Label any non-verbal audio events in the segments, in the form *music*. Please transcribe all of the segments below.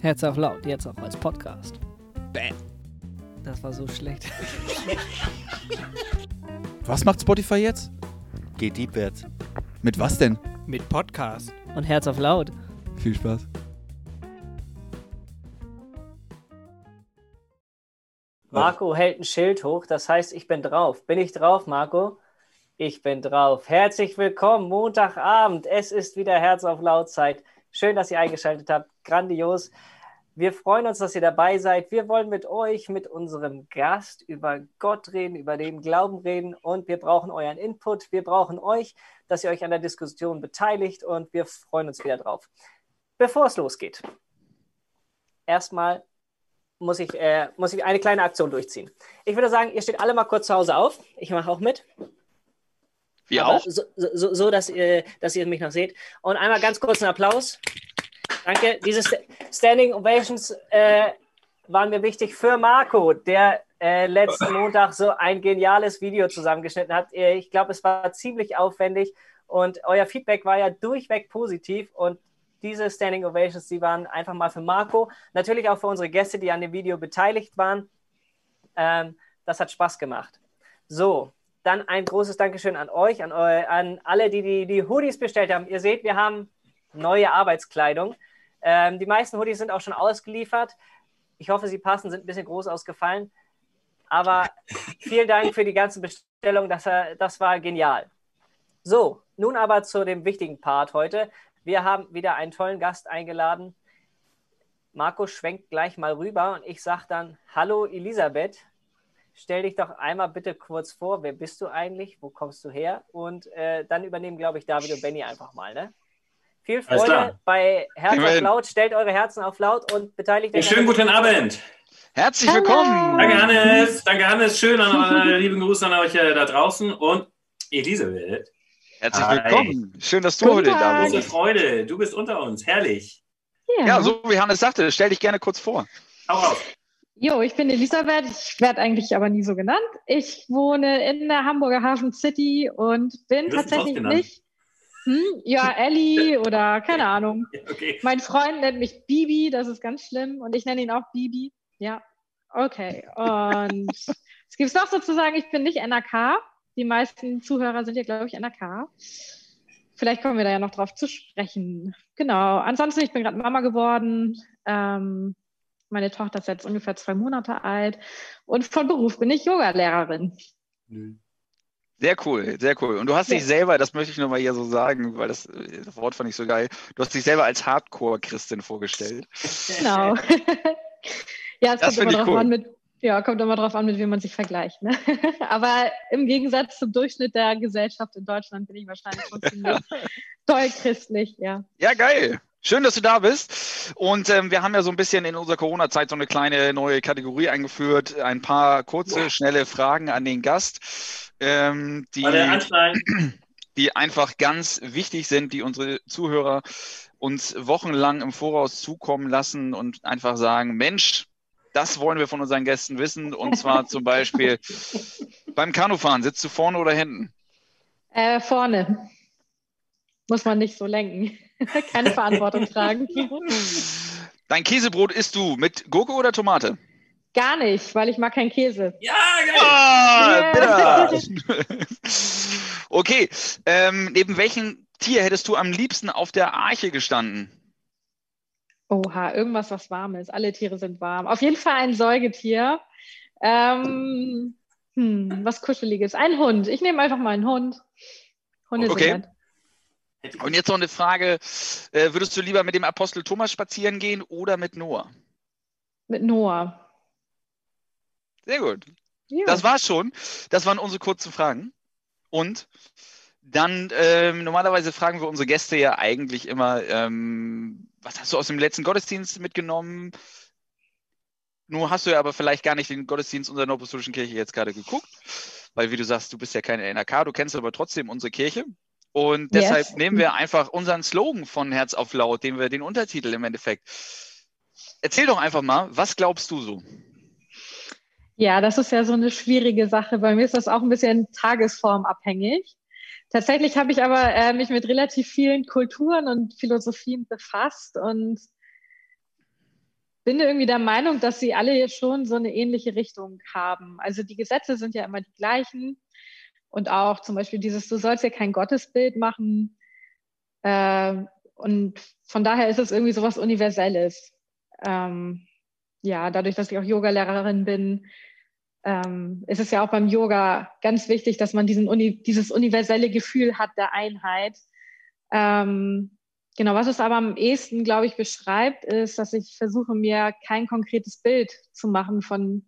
Herz auf laut, jetzt auch als Podcast. Bam. Das war so schlecht. *laughs* Was macht Spotify jetzt? Geht deepwärts. Mit was denn? Mit Podcast. Und Herz auf laut. Viel Spaß. Marco hält ein Schild hoch, das heißt, ich bin drauf. Bin ich drauf, Marco? Ich bin drauf. Herzlich willkommen, Montagabend. Es ist wieder Herz auf Lautzeit. Schön, dass ihr eingeschaltet habt. Grandios. Wir freuen uns, dass ihr dabei seid. Wir wollen mit euch, mit unserem Gast über Gott reden, über den Glauben reden und wir brauchen euren Input. Wir brauchen euch, dass ihr euch an der Diskussion beteiligt und wir freuen uns wieder drauf. Bevor es losgeht, erstmal muss ich, äh, muss ich eine kleine Aktion durchziehen. Ich würde sagen, ihr steht alle mal kurz zu Hause auf. Ich mache auch mit. Wir Aber auch? So, so, so dass, ihr, dass ihr mich noch seht. Und einmal ganz kurz einen Applaus. Danke. Diese St Standing Ovations äh, waren mir wichtig für Marco, der äh, letzten Montag so ein geniales Video zusammengeschnitten hat. Äh, Ich glaube, es war ziemlich aufwendig und euer Feedback war ja durchweg positiv und diese Standing Ovations, die waren einfach mal für Marco, natürlich auch für unsere Gäste, die an dem Video beteiligt waren. Ähm, das hat Spaß gemacht. So, dann ein großes Dankeschön an euch, an, eu an alle, die, die die Hoodies bestellt haben. Ihr seht, wir haben neue Arbeitskleidung. Ähm, die meisten Hoodies sind auch schon ausgeliefert. Ich hoffe, sie passen, sind ein bisschen groß ausgefallen. Aber vielen Dank für die ganzen Bestellungen. Das, äh, das war genial. So, nun aber zu dem wichtigen Part heute. Wir haben wieder einen tollen Gast eingeladen. Marco schwenkt gleich mal rüber und ich sage dann: Hallo Elisabeth, stell dich doch einmal bitte kurz vor. Wer bist du eigentlich? Wo kommst du her? Und äh, dann übernehmen, glaube ich, David und Benny einfach mal. Ne? Viel Freude bei Herz auf laut. Stellt eure Herzen auf laut und beteiligt euch. Schönen guten Abend. Herzlich willkommen. Danke, Hannes. Danke, Hannes. Schön an äh, *laughs* lieben Gruß an euch äh, da draußen. Und Elisabeth, Herzlich Hi. willkommen. Schön, dass du Guten heute da Tag. große bist. Freude. Du bist unter uns. Herrlich. Ja, so wie Hannes sagte, stell dich gerne kurz vor. Hau raus. Jo, ich bin Elisabeth. Ich werde eigentlich aber nie so genannt. Ich wohne in der Hamburger Hafen City und bin tatsächlich nicht. Hm, ja, *laughs* Ellie oder keine Ahnung. Okay. Mein Freund nennt mich Bibi, das ist ganz schlimm. Und ich nenne ihn auch Bibi. Ja, okay. Und *laughs* es gibt noch sozusagen, ich bin nicht NRK. Die meisten Zuhörer sind ja, glaube ich, NRK. Vielleicht kommen wir da ja noch drauf zu sprechen. Genau. Ansonsten, ich bin gerade Mama geworden. Ähm, meine Tochter ist jetzt ungefähr zwei Monate alt. Und von Beruf bin ich Yogalehrerin. Sehr cool, sehr cool. Und du hast Ja. dich selber, das möchte ich nochmal hier so sagen, weil das, das Wort fand ich so geil, du hast dich selber als Hardcore-Christin vorgestellt. Genau. *laughs* *laughs* ja, es Das kommt immer drauf cool. an, mit, ja, kommt immer drauf an, mit wem man sich vergleicht. Ne? *laughs* Aber im Gegensatz zum Durchschnitt der Gesellschaft in Deutschland bin ich wahrscheinlich schon ziemlich doll christlich, ja. Ja, geil. Schön, dass du da bist. Und ähm, wir haben ja so ein bisschen in unserer Corona-Zeit so eine kleine neue Kategorie eingeführt. Ein paar kurze, schnelle Fragen an den Gast, ähm, die, *clears throat* die einfach ganz wichtig sind, die unsere Zuhörer uns wochenlang im Voraus zukommen lassen und einfach sagen, Mensch, das wollen wir von unseren Gästen wissen. Und zwar zum Beispiel *laughs* beim Kanufahren, sitzt du vorne oder hinten? Äh, vorne. Muss man nicht so lenken. *laughs* Keine Verantwortung tragen. Dein Käsebrot isst du mit Gurke oder Tomate? Gar nicht, weil ich mag keinen Käse. Ja, geil. Ah, Yeah. *laughs* Okay, ähm, neben welchem Tier hättest du am liebsten auf der Arche gestanden? Oha, irgendwas, was warm ist. Alle Tiere sind warm. Auf jeden Fall ein Säugetier. Ähm, hm, was Kuscheliges. Ein Hund. Ich nehme einfach mal einen Hund. Hunde Okay. sind. Und jetzt noch eine Frage, äh, würdest du lieber mit dem Apostel Thomas spazieren gehen oder mit Noah? Mit Noah. Sehr gut. Ja. Das war's schon. Das waren unsere kurzen Fragen. Und dann, ähm, normalerweise fragen wir unsere Gäste ja eigentlich immer, ähm, was hast du aus dem letzten Gottesdienst mitgenommen? Nur hast du ja aber vielleicht gar nicht den Gottesdienst unserer Apostolischen Kirche jetzt gerade geguckt, weil wie du sagst, du bist ja keine NRK, du kennst aber trotzdem unsere Kirche. Und Yes. deshalb nehmen wir einfach unseren Slogan von Herz auf Laut, den wir den Untertitel im Endeffekt. Erzähl doch einfach mal, was glaubst du so? Ja, das ist ja so eine schwierige Sache. Bei mir ist das auch ein bisschen tagesformabhängig. Tatsächlich habe ich aber äh, mich mit relativ vielen Kulturen und Philosophien befasst und bin irgendwie der Meinung, dass sie alle schon so eine ähnliche Richtung haben. Also die Gesetze sind ja immer die gleichen. Und auch zum Beispiel dieses, du sollst ja kein Gottesbild machen. Äh, und von daher ist es irgendwie so was Universelles. Ähm, ja, dadurch, dass ich auch Yogalehrerin bin, ähm, ist es ja auch beim Yoga ganz wichtig, dass man diesen Uni dieses universelle Gefühl hat der Einheit. Ähm, genau, was es aber am ehesten, glaube ich, beschreibt, ist, dass ich versuche, mir kein konkretes Bild zu machen von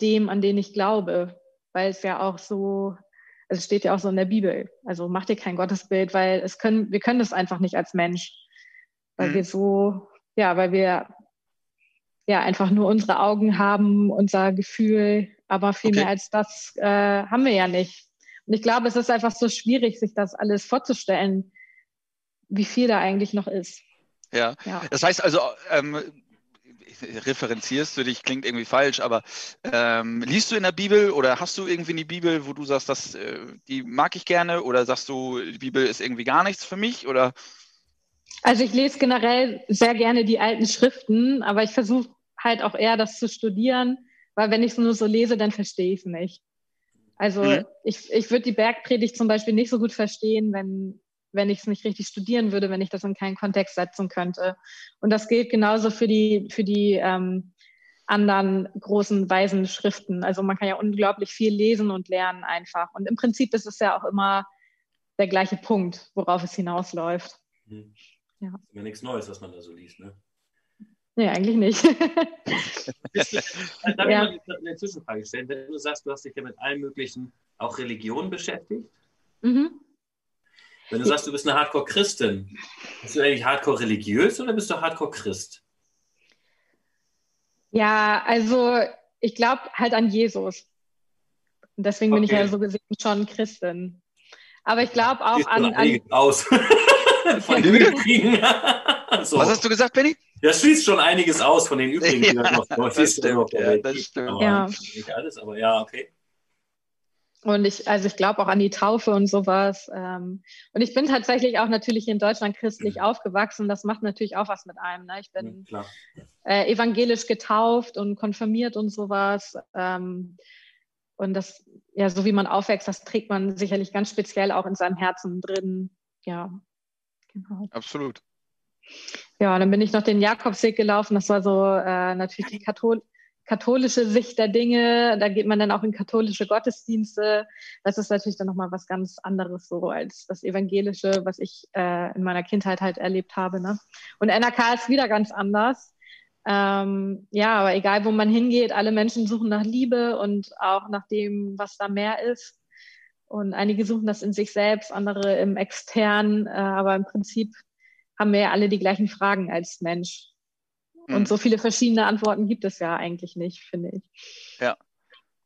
dem, an den ich glaube, weil es ja auch so, es steht ja auch so in der Bibel. Also mach dir kein Gottesbild, weil es können, wir können das einfach nicht als Mensch, weil mhm. wir so, ja, weil wir ja einfach nur unsere Augen haben, unser Gefühl, aber viel okay. mehr als das äh, haben wir ja nicht. Und ich glaube, es ist einfach so schwierig, sich das alles vorzustellen, wie viel da eigentlich noch ist. Ja, ja. das heißt also, ähm, *laughs* referenzierst du dich, klingt irgendwie falsch, aber ähm, liest du in der Bibel oder hast du irgendwie eine Bibel, wo du sagst, das, äh, die mag ich gerne oder sagst du, die Bibel ist irgendwie gar nichts für mich oder? Also ich lese generell sehr gerne die alten Schriften, aber ich versuche halt auch eher das zu studieren, weil wenn ich es nur so lese, dann verstehe ich es nicht. Also mhm. ich, ich würde die Bergpredigt zum Beispiel nicht so gut verstehen, wenn, wenn ich es nicht richtig studieren würde, wenn ich das in keinen Kontext setzen könnte. Und das gilt genauso für die, für die ähm, anderen großen weisen Schriften. Also man kann ja unglaublich viel lesen und lernen einfach. Und im Prinzip ist es ja auch immer der gleiche Punkt, worauf es hinausläuft. Mhm. Ja. Ist ja nichts Neues, was man da so liest, ne? Nee, eigentlich nicht. *laughs* Darf ja. ich mal *laughs* eine Zwischenfrage stellen? Wenn du sagst, du hast dich ja mit allen möglichen, auch Religionen beschäftigt. Mhm. Wenn du sagst, du bist eine Hardcore-Christin, bist du eigentlich Hardcore-religiös oder bist du Hardcore-Christ? Ja, also ich glaube halt an Jesus. Und deswegen okay. bin ich ja so gesehen schon Christin. Aber ich glaube auch an. an aus. *laughs* Von den übrigen. *laughs* so. Was hast du gesagt, Benny? Das schließt schon einiges aus von den *laughs* übrigen, ja, noch, das stimmt, ja, das stimmt. Ja. Nicht alles, aber ja, okay. Und ich, also ich glaube auch an die Taufe und sowas. Ähm, und ich bin tatsächlich auch natürlich in Deutschland christlich mhm. aufgewachsen. Das macht natürlich auch was mit einem. Ne? Ich bin ja, äh, evangelisch getauft und konfirmiert und sowas. Ähm, und das, ja, so wie man aufwächst, das trägt man sicherlich ganz speziell auch in seinem Herzen drin. Ja, genau. Absolut. Ja, dann bin ich noch den Jakobsweg gelaufen. Das war so äh, natürlich die Kathol katholische Sicht der Dinge. Da geht man dann auch in katholische Gottesdienste. Das ist natürlich dann nochmal was ganz anderes so als das Evangelische, was ich äh, in meiner Kindheit halt erlebt habe. Ne? Und NRK ist wieder ganz anders. Ähm, ja, aber egal, wo man hingeht, alle Menschen suchen nach Liebe und auch nach dem, was da mehr ist. Und einige suchen das in sich selbst, andere im Externen. Äh, aber im Prinzip haben wir ja alle die gleichen Fragen als Mensch. Mhm. Und so viele verschiedene Antworten gibt es ja eigentlich nicht, finde ich. Ja.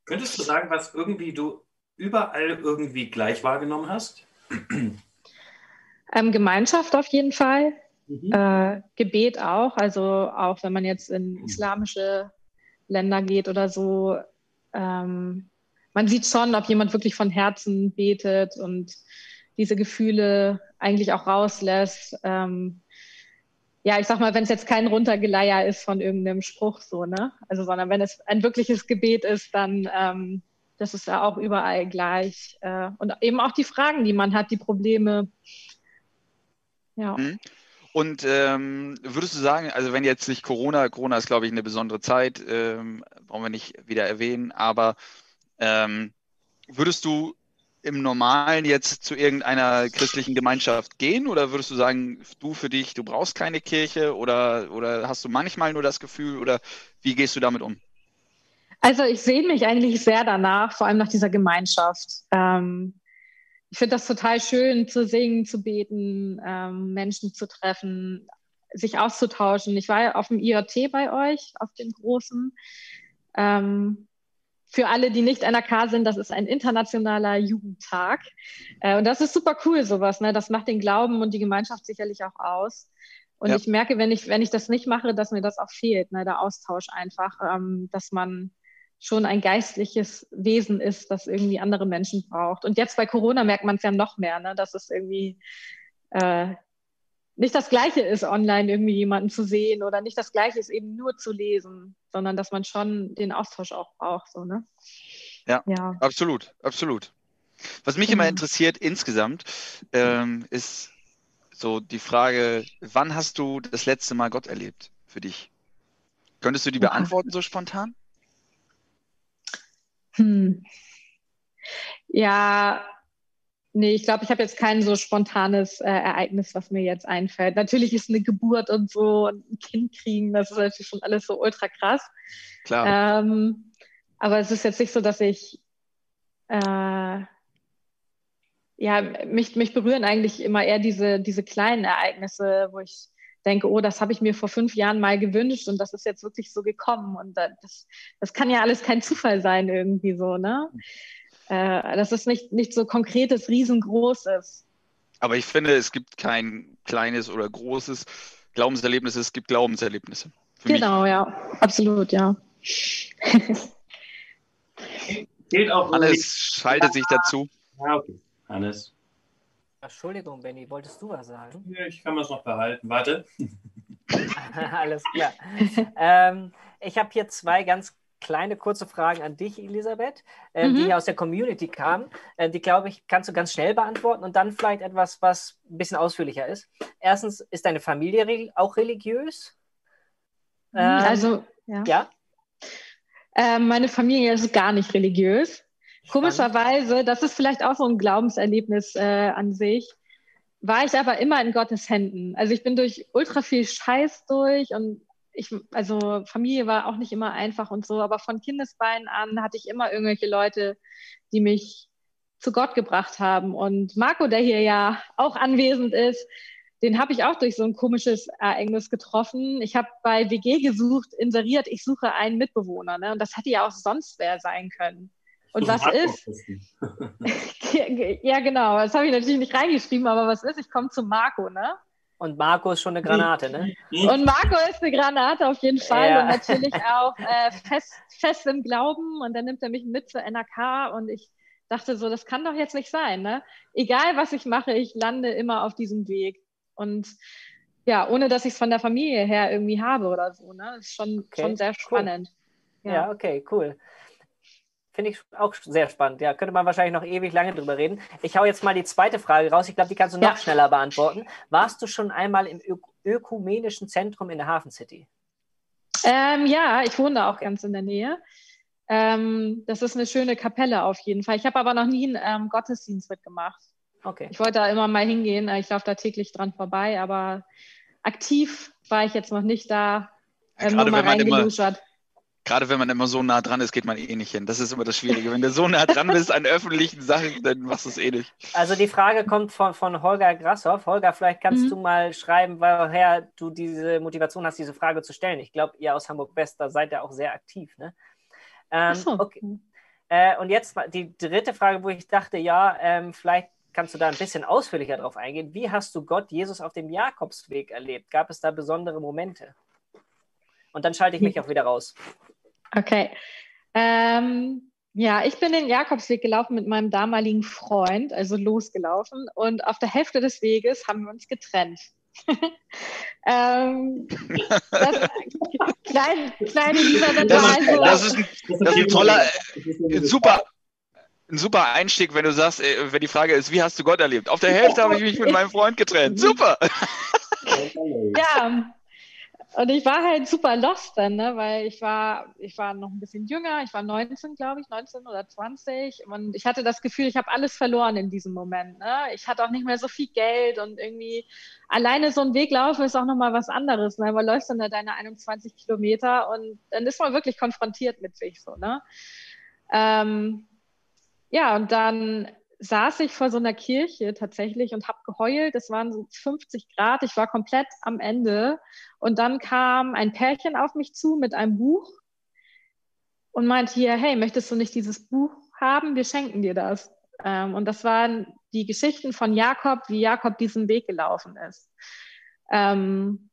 Könntest du sagen, was irgendwie du überall irgendwie gleich wahrgenommen hast? Ähm, Gemeinschaft auf jeden Fall. Mhm. Äh, Gebet auch. Also auch wenn man jetzt in mhm. islamische Länder geht oder so. Ähm, man sieht schon, ob jemand wirklich von Herzen betet und diese Gefühle eigentlich auch rauslässt. Ähm, ja, ich sag mal, wenn es jetzt kein Runtergeleier ist von irgendeinem Spruch so, ne? Also, sondern wenn es ein wirkliches Gebet ist, dann ähm, das ist ja auch überall gleich. Äh, und eben auch die Fragen, die man hat, die Probleme. Ja. Mhm. Und ähm, würdest du sagen, also wenn jetzt nicht Corona, Corona ist, glaube ich, eine besondere Zeit, ähm, brauchen wir nicht wieder erwähnen, aber ähm, würdest du im Normalen jetzt zu irgendeiner christlichen Gemeinschaft gehen oder würdest du sagen, du für dich, du brauchst keine Kirche oder, oder hast du manchmal nur das Gefühl oder wie gehst du damit um? Also ich sehe mich eigentlich sehr danach, vor allem nach dieser Gemeinschaft. Ähm, ich finde das total schön zu singen, zu beten, ähm, Menschen zu treffen, sich auszutauschen. Ich war ja auf dem IoT bei euch, auf dem großen. Ähm, für alle, die nicht NRK sind, das ist ein internationaler Jugendtag. Äh, und das ist super cool, sowas. Ne? Das macht den Glauben und die Gemeinschaft sicherlich auch aus. Und ja. ich merke, wenn ich, wenn ich das nicht mache, dass mir das auch fehlt, ne? der Austausch einfach, ähm, dass man schon ein geistliches Wesen ist, das irgendwie andere Menschen braucht. Und jetzt bei Corona merkt man es ja noch mehr, ne? dass es irgendwie, äh, nicht das Gleiche ist, online irgendwie jemanden zu sehen oder nicht das Gleiche ist, eben nur zu lesen, sondern dass man schon den Austausch auch braucht. So, ne? Ja, ja. absolut, absolut. Was mich genau. immer interessiert insgesamt, ähm, ist so die Frage, wann hast du das letzte Mal Gott erlebt für dich? Könntest du die beantworten so spontan? Hm. Ja, nee, ich glaube, ich habe jetzt kein so spontanes äh, Ereignis, was mir jetzt einfällt. Natürlich ist eine Geburt und so und ein Kind kriegen, das ist natürlich schon alles so ultra krass. Klar. Ähm, aber es ist jetzt nicht so, dass ich äh, ja, mich, mich berühren eigentlich immer eher diese, diese kleinen Ereignisse, wo ich denke, oh, das habe ich mir vor fünf Jahren mal gewünscht und das ist jetzt wirklich so gekommen. Und das, das kann ja alles kein Zufall sein, irgendwie so, ne? Äh, das ist nicht, nicht so konkretes, riesengroßes. Aber ich finde, es gibt kein kleines oder großes Glaubenserlebnis, es gibt Glaubenserlebnisse. Genau, mich. ja, absolut, ja. *laughs* Gilt auch Alles schaltet sich dazu. Ja, okay. Hannes. Entschuldigung, Benny, wolltest du was sagen? Ja, ich kann es noch behalten. Warte. *laughs* Alles klar. ähm, ich habe hier zwei ganz kleine kurze Fragen an dich, Elisabeth, äh, mhm. die aus der Community kamen. Äh, die, glaube ich, kannst du ganz schnell beantworten und dann vielleicht etwas, was ein bisschen ausführlicher ist. Erstens, ist deine Familie auch religiös? Mhm, ähm, also, ja. ja? Äh, meine Familie ist gar nicht religiös. Komischerweise, das ist vielleicht auch so ein Glaubenserlebnis äh, an sich, war ich aber immer in Gottes Händen. Also ich bin durch ultra viel Scheiß durch und ich, also Familie war auch nicht immer einfach und so, aber von Kindesbeinen an hatte ich immer irgendwelche Leute, die mich zu Gott gebracht haben. Und Marco, der hier ja auch anwesend ist, den habe ich auch durch so ein komisches Ereignis getroffen. Ich habe bei WG gesucht, inseriert, ich suche einen Mitbewohner. Ne? Und das hätte ja auch sonst wer sein können. Und was ist? *laughs* ja, genau. Das habe ich natürlich nicht reingeschrieben, aber was ist? Ich komme zu Marco, ne? Und Marco ist schon eine Granate, ne? *laughs* Und Marco ist eine Granate auf jeden Fall ja. und natürlich auch äh, fest, fest im Glauben. Und dann nimmt er mich mit zur NRK und ich dachte so, das kann doch jetzt nicht sein, ne? Egal was ich mache, ich lande immer auf diesem Weg. Und ja, ohne dass ich es von der Familie her irgendwie habe oder so, ne? Das ist schon, okay, schon sehr spannend. Cool. Ja. ja, okay, cool. Finde ich auch sehr spannend. Ja, könnte man wahrscheinlich noch ewig lange drüber reden. Ich hau jetzt mal die zweite Frage raus. Ich glaube, die kannst du noch ja. schneller beantworten. Warst du schon einmal im Ök ökumenischen Zentrum in der Hafen City? Ähm, ja, ich wohne da auch ganz in der Nähe. Ähm, das ist eine schöne Kapelle auf jeden Fall. Ich habe aber noch nie einen ähm, Gottesdienst mitgemacht. Okay. Ich wollte da immer mal hingehen. Ich laufe da täglich dran vorbei, aber aktiv war ich jetzt noch nicht da. Ja, ähm, gerade wenn man immer, gerade wenn man immer so nah dran ist, geht man eh nicht hin. Das ist immer das Schwierige. Wenn du so nah dran bist an öffentlichen Sachen, dann machst du es eh nicht. Also die Frage kommt von, von Holger Grassoff. Holger, vielleicht kannst mhm. du mal schreiben, woher du diese Motivation hast, diese Frage zu stellen. Ich glaube, ihr aus Hamburg West, da seid ihr auch sehr aktiv. Ne? Ähm, so. okay. Äh, und jetzt die dritte Frage, wo ich dachte, ja, ähm, vielleicht kannst du da ein bisschen ausführlicher drauf eingehen. Wie hast du Gott, Jesus auf dem Jakobsweg erlebt? Gab es da besondere Momente? Und dann schalte ich mich auch wieder raus. Okay. Ähm, ja, ich bin den Jakobsweg gelaufen mit meinem damaligen Freund, also losgelaufen. Und auf der Hälfte des Weges haben wir uns getrennt. *laughs* ähm, das, *laughs* klein, kleine Elisabeth das, ist, das, ist ein, das ist ein toller, ein super, ein super Einstieg, wenn du sagst, äh, wenn die Frage ist, wie hast du Gott erlebt? Auf der Hälfte habe ich mich mit meinem Freund getrennt. Super! ja, und ich war halt super lost dann, ne? weil ich war, ich war noch ein bisschen jünger, ich war 19, glaube ich, 19 oder 20 und ich hatte das Gefühl, ich habe alles verloren in diesem Moment. Ne? Ich hatte auch nicht mehr so viel Geld und irgendwie alleine so einen Weg laufen ist auch nochmal was anderes, ne? weil läufst dann da deine 21 Kilometer und dann ist man wirklich konfrontiert mit sich so. Ne? Ähm, ja, und dann saß ich vor so einer Kirche tatsächlich und habe geheult. Es waren so 50 Grad, ich war komplett am Ende. Und dann kam ein Pärchen auf mich zu mit einem Buch und meinte hier, hey, möchtest du nicht dieses Buch haben? Wir schenken dir das. Ähm, und das waren die Geschichten von Jakob, wie Jakob diesen Weg gelaufen ist. Ähm,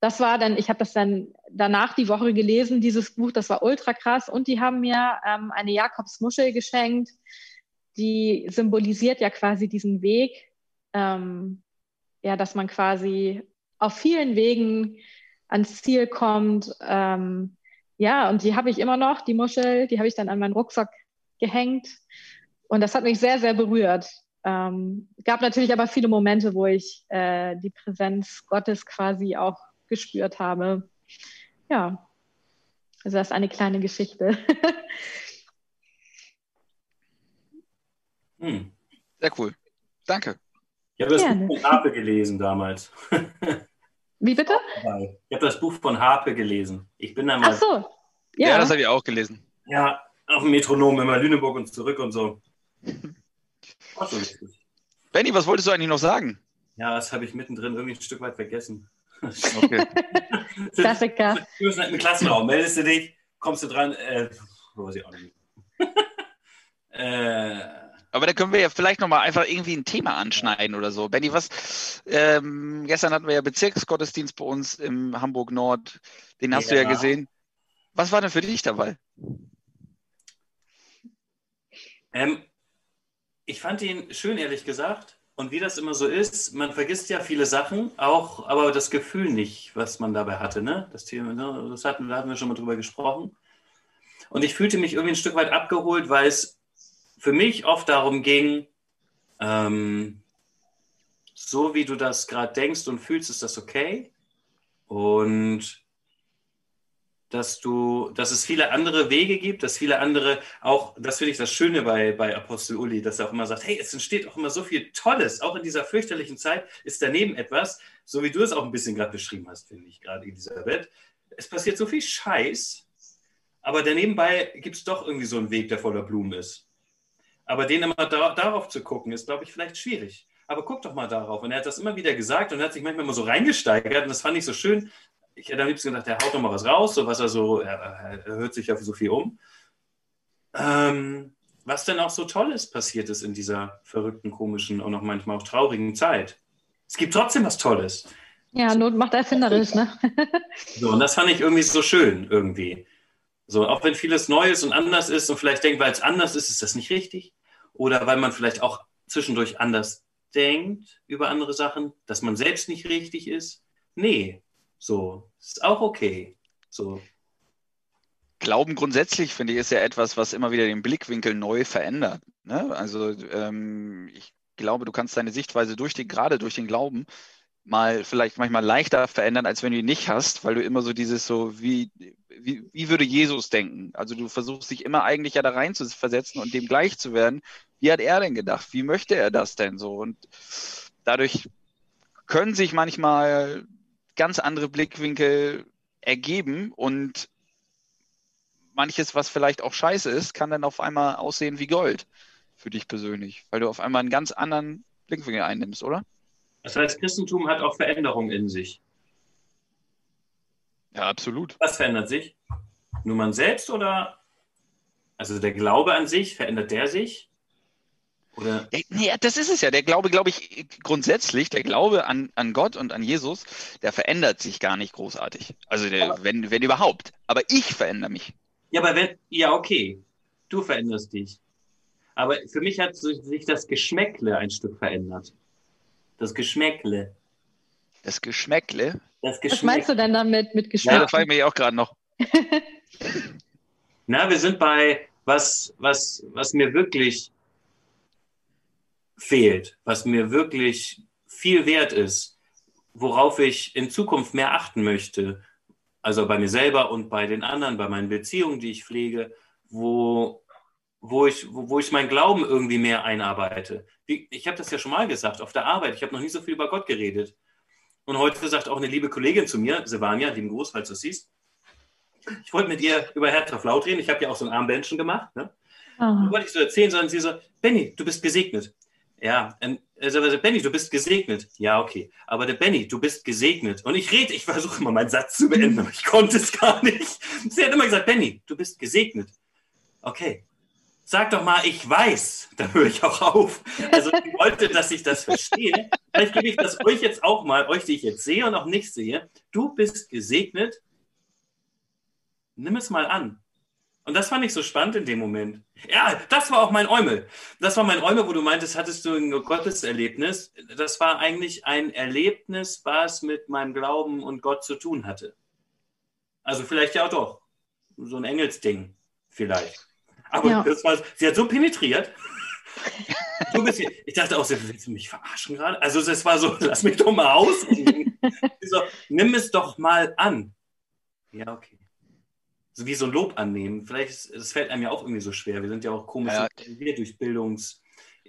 das war dann, ich habe das dann danach die Woche gelesen, dieses Buch, das war ultra krass. Und die haben mir ähm, eine Jakobsmuschel geschenkt, die symbolisiert ja quasi diesen Weg. Ähm, ja, dass man quasi auf vielen Wegen ans Ziel kommt. Ähm, ja, und die habe ich immer noch, die Muschel, die habe ich dann an meinen Rucksack gehängt. Und das hat mich sehr, sehr berührt. Ähm, gab natürlich aber viele Momente, wo ich äh, die Präsenz Gottes quasi auch gespürt habe. Ja, also das ist eine kleine Geschichte. *laughs* hm. Sehr cool. Danke. Ich habe das Gerne. Buch von Harpe gelesen damals. *laughs* Wie bitte? Ich habe das Buch von Harpe gelesen. Ich bin da mal. Ach so. Ja, ja das habe ich auch gelesen. Ja, auf dem Metronom immer Lüneburg und zurück und so. *laughs* Benny, was wolltest du eigentlich noch sagen? Ja, das habe ich mittendrin irgendwie ein Stück weit vergessen. *laughs* Okay. Klassiker. Du bist im Klassenraum, meldest du dich, kommst du dran, äh, weiß ich auch nicht. äh, aber da können wir ja vielleicht nochmal einfach irgendwie ein Thema anschneiden oder so. Benny, was, ähm, gestern hatten wir ja Bezirksgottesdienst bei uns im Hamburg Nord, den hast ja. du ja gesehen. Was war denn für dich dabei? Ähm, ich fand ihn schön, ehrlich gesagt. Und wie das immer so ist, man vergisst ja viele Sachen, auch aber das Gefühl nicht, was man dabei hatte. Ne? Das Thema, ne? das hatten, da hatten wir schon mal drüber gesprochen. Und ich fühlte mich irgendwie ein Stück weit abgeholt, weil es für mich oft darum ging, ähm, so wie du das gerade denkst und fühlst, ist das okay. Und dass du, dass es viele andere Wege gibt, dass viele andere auch, das finde ich das Schöne bei, bei Apostel Uli, dass er auch immer sagt, hey, es entsteht auch immer so viel Tolles, auch in dieser fürchterlichen Zeit ist daneben etwas, so wie du es auch ein bisschen gerade beschrieben hast, finde ich, gerade Elisabeth. Es passiert so viel Scheiß, aber danebenbei gibt es doch irgendwie so einen Weg, der voller Blumen ist. Aber den immer da, darauf zu gucken, ist, glaube ich, vielleicht schwierig. Aber guck doch mal darauf. Und er hat das immer wieder gesagt und hat sich manchmal immer so reingesteigert. Und das fand ich so schön, ich hätte am liebsten gedacht, der haut noch mal was raus, so was er so, er, er hört sich ja so viel um. Ähm, was denn auch so Tolles passiert ist in dieser verrückten, komischen und auch manchmal auch traurigen Zeit. Es gibt trotzdem was Tolles. Ja, Not macht erfinderisch, ne? *laughs* so, und das fand ich irgendwie so schön, irgendwie. So, auch wenn vieles Neues und anders ist und vielleicht denkt, weil es anders ist, ist das nicht richtig. Oder weil man vielleicht auch zwischendurch anders denkt über andere Sachen, dass man selbst nicht richtig ist. Nee, so, ist auch okay. So. Glauben grundsätzlich, finde ich, ist ja etwas, was immer wieder den Blickwinkel neu verändert. Ne? Also ähm, ich glaube, du kannst deine Sichtweise durch den, gerade durch den Glauben mal vielleicht manchmal leichter verändern, als wenn du ihn nicht hast, weil du immer so dieses so, wie, wie, wie würde Jesus denken? Also du versuchst dich immer eigentlich ja da rein zu versetzen und dem gleich zu werden. Wie hat er denn gedacht? Wie möchte er das denn so? Und dadurch können sich manchmal ganz andere Blickwinkel ergeben und manches, was vielleicht auch scheiße ist, kann dann auf einmal aussehen wie Gold für dich persönlich, weil du auf einmal einen ganz anderen Blickwinkel einnimmst, oder? Das heißt, Christentum hat auch Veränderung in sich. Ja, absolut. Was verändert sich? Nur man selbst oder also der Glaube an sich, verändert der sich? Oder? Ja, das ist es ja. Der Glaube, glaube ich, grundsätzlich, der Glaube an, an Gott und an Jesus, der verändert sich gar nicht großartig. Also der, wenn, wenn überhaupt. Aber ich verändere mich. Ja, aber wenn, ja, okay. Du veränderst dich. Aber für mich hat sich das Geschmäckle ein Stück verändert. Das Geschmäckle. Das Geschmäckle? Das Geschmäckle. Was meinst du denn damit mit Geschmäckle? Ja, das frage ich mich auch gerade noch. Na, wir sind bei was, was, was mir wirklich fehlt, was mir wirklich viel wert ist, worauf ich in Zukunft mehr achten möchte, also bei mir selber und bei den anderen, bei meinen Beziehungen, die ich pflege, wo, wo, ich, wo, wo ich meinen Glauben irgendwie mehr einarbeite. Ich habe das ja schon mal gesagt, auf der Arbeit, ich habe noch nie so viel über Gott geredet. Und heute sagt auch eine liebe Kollegin zu mir, Silvania, lieben Gruß, falls du es siehst, ich wollte mit ihr über Hertha Flaut reden, ich habe ja auch so ein Armbändchen gemacht, ne? Oh. wollte ich so erzählen, sondern sie so, Benny, du bist gesegnet. Ja, also Benny, du bist gesegnet. Ja, okay. Aber der Benny, du bist gesegnet. Und ich rede, ich versuche immer meinen Satz zu beenden, aber ich konnte es *laughs* gar nicht. Sie hat immer gesagt, Benny, du bist gesegnet. Okay. Sag doch mal, ich weiß. Da höre ich auch auf. Also ich wollte, dass ich das verstehe. Vielleicht gebe ich das euch jetzt auch mal, euch, die ich jetzt sehe und auch nicht sehe. Du bist gesegnet. Nimm es mal an. Und das fand ich so spannend in dem Moment. Ja, das war auch mein Eumel. Das war mein Eumel, wo du meintest, hattest du ein Gotteserlebnis. Das war eigentlich ein Erlebnis, was mit meinem Glauben und Gott zu tun hatte. Also vielleicht ja auch doch. So ein Engelsding, vielleicht. Aber ja. das war, sie hat so penetriert. so bisschen, ich dachte auch, willst du mich verarschen gerade? Also es war so, *laughs* lass mich doch mal aus. so, nimm es doch mal an. Ja, okay so wie so ein Lob annehmen. Vielleicht, das fällt einem ja auch irgendwie so schwer. Wir sind ja auch komisch ja. durch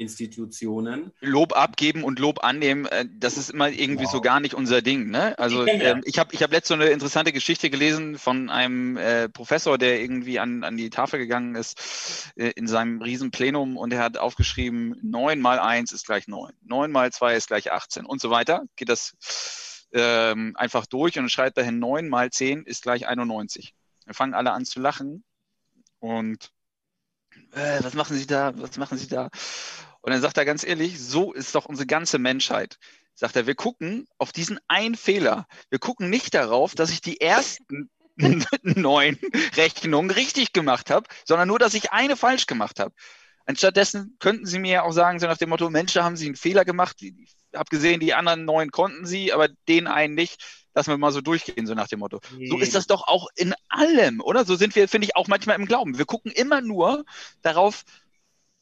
Bildungsinstitutionen. Lob abgeben und Lob annehmen, äh, das ist immer irgendwie wow. so gar nicht unser Ding. Ne? Also ich, ähm, ich habe ich hab letzte so eine interessante Geschichte gelesen von einem äh, Professor, der irgendwie an, an die Tafel gegangen ist äh, in seinem Riesenplenum und er hat aufgeschrieben, 9 mal 1 ist gleich 9, 9 mal 2 ist gleich 18 und so weiter. Geht das ähm, einfach durch und schreibt dahin 9 mal 10 ist gleich 91. Wir fangen alle an zu lachen und äh, was machen Sie da? Was machen Sie da? Und dann sagt er ganz ehrlich, so ist doch unsere ganze Menschheit. Sagt er, wir gucken auf diesen einen Fehler. Wir gucken nicht darauf, dass ich die ersten *laughs* neun Rechnungen richtig gemacht habe, sondern nur, dass ich eine falsch gemacht habe. Anstattdessen könnten Sie mir ja auch sagen, so nach dem Motto, Mensch, da haben Sie einen Fehler gemacht. Ich habe gesehen, die anderen neun konnten Sie, aber den einen nicht lassen wir mal so durchgehen, so nach dem Motto. Nee. So ist das doch auch in allem, oder? So sind wir, finde ich, auch manchmal im Glauben. Wir gucken immer nur darauf,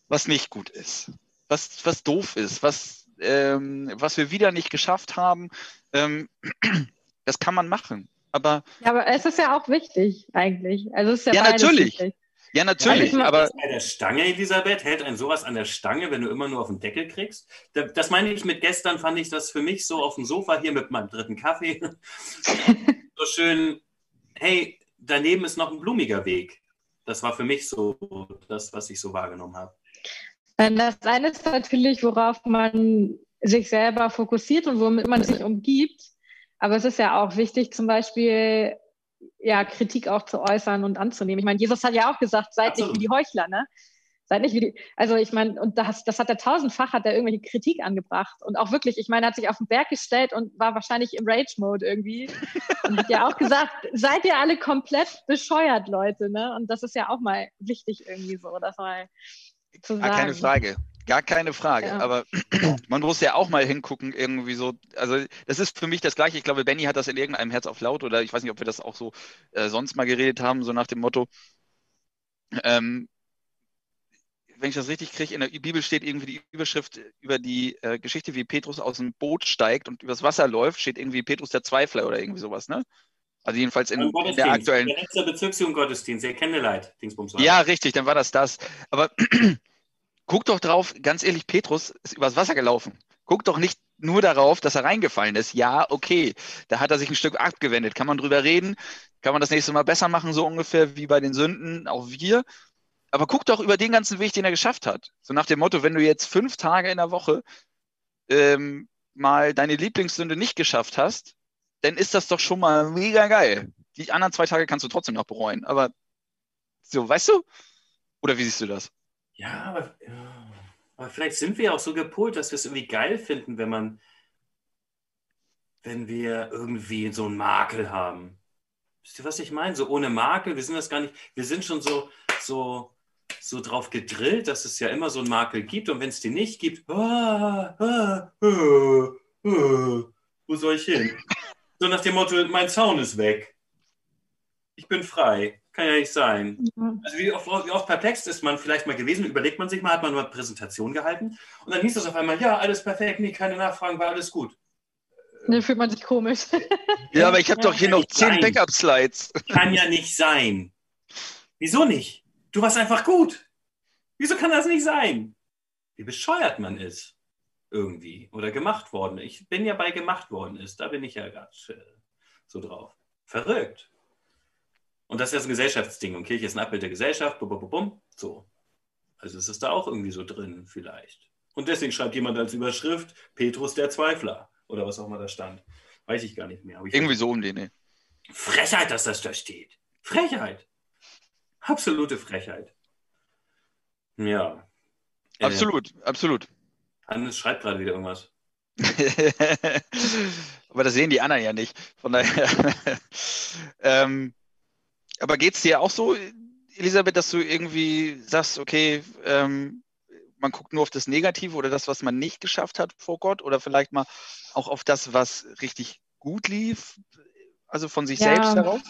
was nicht gut ist, was, was doof ist, was, ähm, was wir wieder nicht geschafft haben. Ähm, *clears throat* das kann man machen. Aber, ja, aber es ist ja auch wichtig, eigentlich. Also es ist ja, ja natürlich. Wichtig. Ja, natürlich. Ja, aber bei der Stange, Elisabeth, hält ein sowas an der Stange, wenn du immer nur auf den Deckel kriegst? Das meine ich mit gestern, fand ich das für mich so auf dem Sofa hier mit meinem dritten Kaffee. *laughs* so schön, hey, daneben ist noch ein blumiger Weg. Das war für mich so das, was ich so wahrgenommen habe. Das eine ist natürlich, worauf man sich selber fokussiert und womit man sich umgibt. Aber es ist ja auch wichtig, zum Beispiel ja, Kritik auch zu äußern und anzunehmen. Ich meine, Jesus hat ja auch gesagt, seid nicht wie die Heuchler, ne? Seid nicht wie die, also ich meine, und das, das hat er tausendfach, hat er irgendwelche Kritik angebracht. Und auch wirklich, ich meine, er hat sich auf den Berg gestellt und war wahrscheinlich im Rage-Mode irgendwie. Und hat ja auch gesagt, seid ihr alle komplett bescheuert, Leute, ne? Und das ist ja auch mal wichtig irgendwie so, das mal zu sagen. Ah, keine Frage. Gar keine Frage. Ja. Aber *clears throat* man muss ja auch mal hingucken, irgendwie so. Also, das ist für mich das Gleiche. Ich glaube, Benny hat das in irgendeinem Herz auf laut oder ich weiß nicht, ob wir das auch so äh, sonst mal geredet haben, so nach dem Motto. Ähm, wenn ich das richtig kriege, in der Bibel steht irgendwie die Überschrift über die äh, Geschichte, wie Petrus aus dem Boot steigt und übers Wasser läuft, steht irgendwie Petrus der Zweifler oder irgendwie sowas, ne? Also jedenfalls in, in der aktuellen. Der letzte Bezirksjugendgottesdienst, der Candlelight, Dingsbums. Ja, richtig, dann war das das. Aber guck doch drauf, ganz ehrlich, Petrus ist übers Wasser gelaufen. Guck doch nicht nur darauf, dass er reingefallen ist. Ja, okay, da hat er sich ein Stück abgewendet. Kann man drüber reden? Kann man das nächste Mal besser machen, so ungefähr wie bei den Sünden, auch wir. Aber guck doch über den ganzen Weg, den er geschafft hat. So nach dem Motto, wenn du jetzt fünf Tage in der Woche ähm, mal deine Lieblingssünde nicht geschafft hast, dann ist das doch schon mal mega geil. Die anderen zwei Tage kannst du trotzdem noch bereuen. Aber so, weißt du? Oder wie siehst du das? Ja, aber, ja, aber vielleicht sind wir auch so gepolt, dass wir es irgendwie geil finden, wenn man, wenn wir irgendwie so einen Makel haben. Wisst ihr, was ich meine? So ohne Makel, wir sind das gar nicht, wir sind schon so, so, so drauf gedrillt, dass es ja immer so einen Makel gibt und wenn es den nicht gibt, ah, ah, ah, ah, wo soll ich hin? So nach dem Motto, mein Zaun ist weg. Ich bin frei. Kann ja nicht sein. Ja. Also wie oft, wie oft, perplex ist man vielleicht mal gewesen, überlegt man sich mal, hat man mal Präsentation gehalten und dann hieß es auf einmal, ja, alles perfekt, nie keine Nachfragen, war alles gut. Dann fühlt man sich komisch. *laughs* Ja, aber ich habe doch hier noch zehn Backup-Slides. Kann ja nicht sein. Wieso nicht? Du warst einfach gut. Wieso kann das nicht sein? Wie bescheuert man ist. Irgendwie. Oder gemacht worden. Ich bin ja bei gemacht worden ist. Da bin ich ja gerade so drauf. Verrückt. Und das ist jetzt ein Gesellschaftsding und Kirche ist ein Abbild der Gesellschaft, bum, bum, bum, so. Also ist es da auch irgendwie so drin, vielleicht. Und deswegen schreibt jemand als Überschrift Petrus der Zweifler oder was auch immer da stand. Weiß ich gar nicht mehr. irgendwie so um den, ne? Frechheit, dass das da steht. Frechheit. Absolute Frechheit. Ja. Absolut, äh, absolut. Hannes schreibt gerade wieder irgendwas. *laughs* Aber das sehen die anderen ja nicht. Von daher. *laughs* ähm, aber geht es dir auch so Elisabeth, dass du irgendwie sagst, okay, ähm, man guckt nur auf das Negative oder das, was man nicht geschafft hat vor Gott oder vielleicht mal auch auf das, was richtig gut lief, also von sich ja. selbst heraus?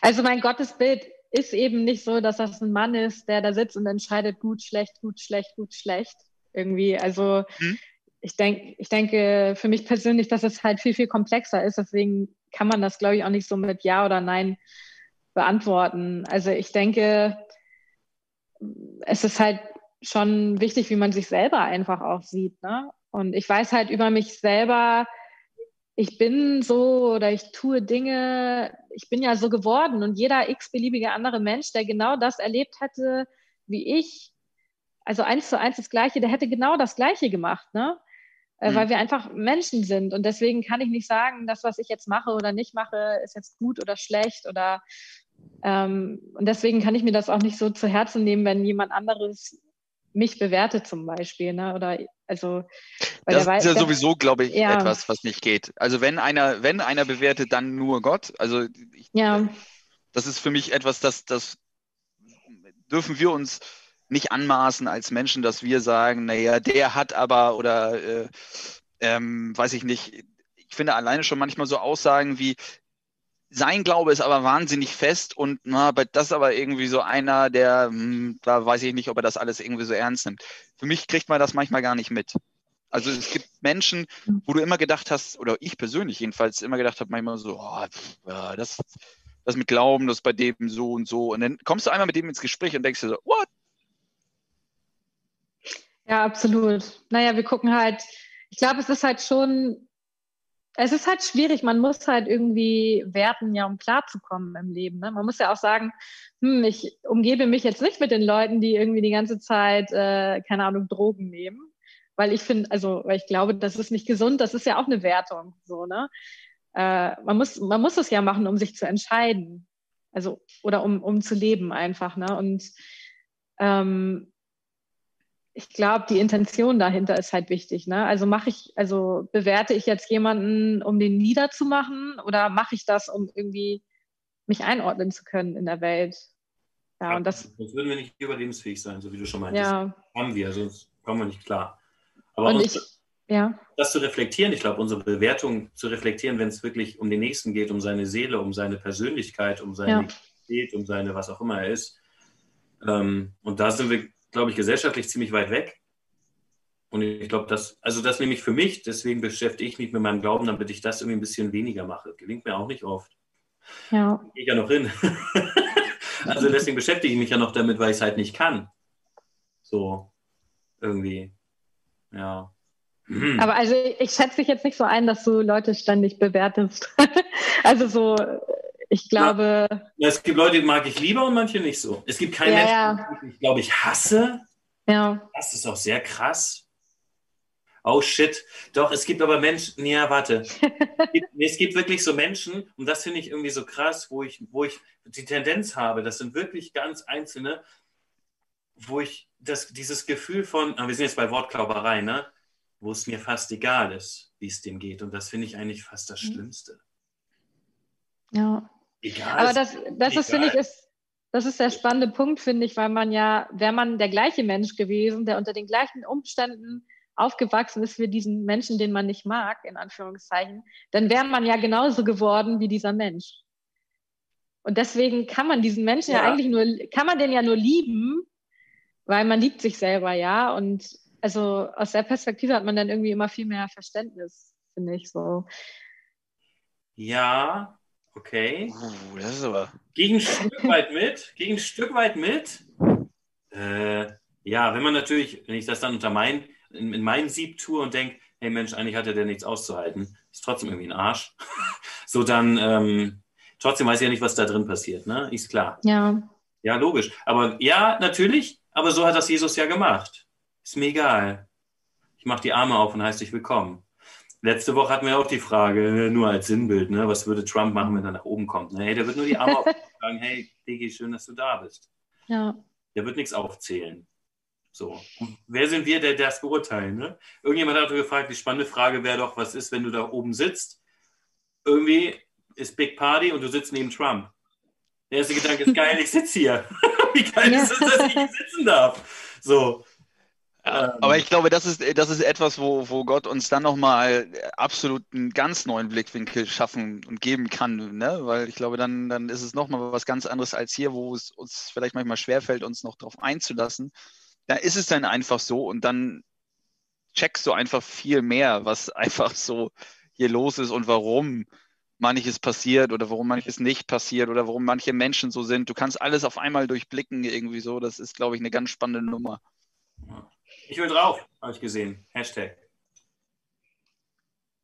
Also mein Gottesbild ist eben nicht so, dass das ein Mann ist, der da sitzt und entscheidet gut, schlecht, gut, schlecht, gut, schlecht. Irgendwie. Also hm. ich, denk, ich denke für mich persönlich, dass es halt viel, viel komplexer ist. Deswegen kann man das, glaube ich, auch nicht so mit Ja oder Nein beantworten. Also ich denke, es ist halt schon wichtig, wie man sich selber einfach auch sieht. Ne? Und ich weiß halt über mich selber, ich bin so oder ich tue Dinge, ich bin ja so geworden und jeder x-beliebige andere Mensch, der genau das erlebt hätte wie ich, also eins zu eins das Gleiche, der hätte genau das Gleiche gemacht, ne? Mhm. Weil wir einfach Menschen sind und deswegen kann ich nicht sagen, das, was ich jetzt mache oder nicht mache, ist jetzt gut oder schlecht oder ähm, und deswegen kann ich mir das auch nicht so zu Herzen nehmen, wenn jemand anderes mich bewertet zum Beispiel, ne? Oder also das ist ja sowieso, glaube ich, ja. etwas, was nicht geht. Also wenn einer, wenn einer bewertet, dann nur Gott. Also ich, ja. das ist für mich etwas, das, das dürfen wir uns nicht anmaßen als Menschen, dass wir sagen, naja, der hat aber oder äh, ähm, weiß ich nicht. Ich finde alleine schon manchmal so Aussagen wie, sein Glaube ist aber wahnsinnig fest und na, das ist aber irgendwie so einer, der, hm, da weiß ich nicht, ob er das alles irgendwie so ernst nimmt. Für mich kriegt man das manchmal gar nicht mit. Also es gibt Menschen, wo du immer gedacht hast, oder ich persönlich jedenfalls immer gedacht habe, manchmal so, oh, das, das mit Glauben, das bei dem so und so. Und dann kommst du einmal mit dem ins Gespräch und denkst dir so, what? Ja, absolut. Naja, wir gucken halt, ich glaube, es ist halt schon es ist halt schwierig. Man muss halt irgendwie werten, ja, um klarzukommen im Leben. Ne? Man muss ja auch sagen, hm, ich umgebe mich jetzt nicht mit den Leuten, die irgendwie die ganze Zeit, äh, keine Ahnung, Drogen nehmen. Weil ich finde, also, weil ich glaube, das ist nicht gesund, das ist ja auch eine Wertung. So, ne? Äh, man, muss, man muss es ja machen, um sich zu entscheiden. Also, oder um, um zu leben einfach. Ne? Und ähm, ich glaube, die Intention dahinter ist halt wichtig. Ne? Also mache ich, also bewerte ich jetzt jemanden, um den niederzumachen, oder mache ich das, um irgendwie mich einordnen zu können in der Welt? Ja, und das. Sonst würden wir nicht überlebensfähig sein, so wie du schon meintest. Ja. Haben wir, sonst kommen wir nicht klar. Aber und uns, ich, ja. das zu reflektieren, ich glaube, unsere Bewertung zu reflektieren, wenn es wirklich um den Nächsten geht, um seine Seele, um seine Persönlichkeit, um seine ja. Identität, um seine, was auch immer er ist. Ähm, und da sind wir glaube ich, gesellschaftlich ziemlich weit weg. Und ich glaube, das, also das nehme ich für mich, deswegen beschäftige ich mich mit meinem Glauben, damit ich das irgendwie ein bisschen weniger mache. Gelingt mir auch nicht oft. Ja. Gehe ich ja noch hin. *laughs* also deswegen beschäftige ich mich ja noch damit, weil ich es halt nicht kann. So, irgendwie. Ja. *clears throat* Aber also ich schätze dich jetzt nicht so ein, dass du Leute ständig bewertest. *laughs* also so, ich glaube. Ja, es gibt Leute, die mag ich lieber und manche nicht so. Es gibt keinen ja, Menschen, den ich glaube ich hasse. Ja. Das ist auch sehr krass. Oh shit. Doch, es gibt aber Menschen, ja, warte. es gibt wirklich so Menschen, und das finde ich irgendwie so krass, wo ich, wo ich die Tendenz habe, das sind wirklich ganz einzelne, wo ich das, dieses Gefühl von, wir sind jetzt bei Wortklauberei, ne? Wo es mir fast egal ist, wie es dem geht. Und das finde ich eigentlich fast das mhm. Schlimmste. Ja. Egal. Aber das, das ist, finde ich, ist, das ist der spannende Punkt, finde ich, weil man ja, wäre man der gleiche Mensch gewesen, der unter den gleichen Umständen aufgewachsen ist wie diesen Menschen, den man nicht mag, in Anführungszeichen, dann wäre man ja genauso geworden wie dieser Mensch. Und deswegen kann man diesen Menschen ja. ja eigentlich nur, kann man den ja nur lieben, weil man liebt sich selber, ja. Und also aus der Perspektive hat man dann irgendwie immer viel mehr Verständnis, finde ich so. Ja, Okay. Uh, das ist aber. Gegen ein Stück weit mit. Gegen ein Stück weit mit. Äh, ja, wenn man natürlich, wenn ich das dann unter mein, in, in mein Sieb tue und denke, hey Mensch, eigentlich hat er der nichts auszuhalten, ist trotzdem irgendwie ein Arsch. *laughs* so dann, ähm, trotzdem weiß ich ja nicht, was da drin passiert, ne? Ist klar. Ja. Ja, logisch. Aber ja, natürlich, aber so hat das Jesus ja gemacht. Ist mir egal. Ich mache die Arme auf und heiße dich willkommen. Letzte Woche hatten wir auch die Frage, nur als Sinnbild, ne, was würde Trump machen, wenn er nach oben kommt? Ne? Hey, der wird nur die Arme *laughs* auf sagen, hey, Digi, schön, dass du da bist. Ja. Der wird nichts aufzählen. So. Und wer sind wir, der das beurteilen? Ne? Irgendjemand hat gefragt, die spannende Frage wäre doch, was ist, wenn du da oben sitzt? Irgendwie ist Big Party und du sitzt neben Trump. Der erste Gedanke ist *laughs* geil, ich sitze hier. *laughs* Wie geil ja. ist es, dass ich hier sitzen darf? So. Ja, aber ich glaube, das ist, das ist etwas, wo, wo Gott uns dann nochmal absolut einen ganz neuen Blickwinkel schaffen und geben kann. Ne? Weil ich glaube, dann, dann ist es nochmal was ganz anderes als hier, wo es uns vielleicht manchmal schwerfällt, uns noch darauf einzulassen. Da ist es dann einfach so und dann checkst du einfach viel mehr, was *laughs* einfach so hier los ist und warum manches passiert oder warum manches nicht passiert oder warum manche Menschen so sind. Du kannst alles auf einmal durchblicken, irgendwie so. Das ist, glaube ich, eine ganz spannende Nummer. Ich will drauf, habe ich gesehen. Hashtag.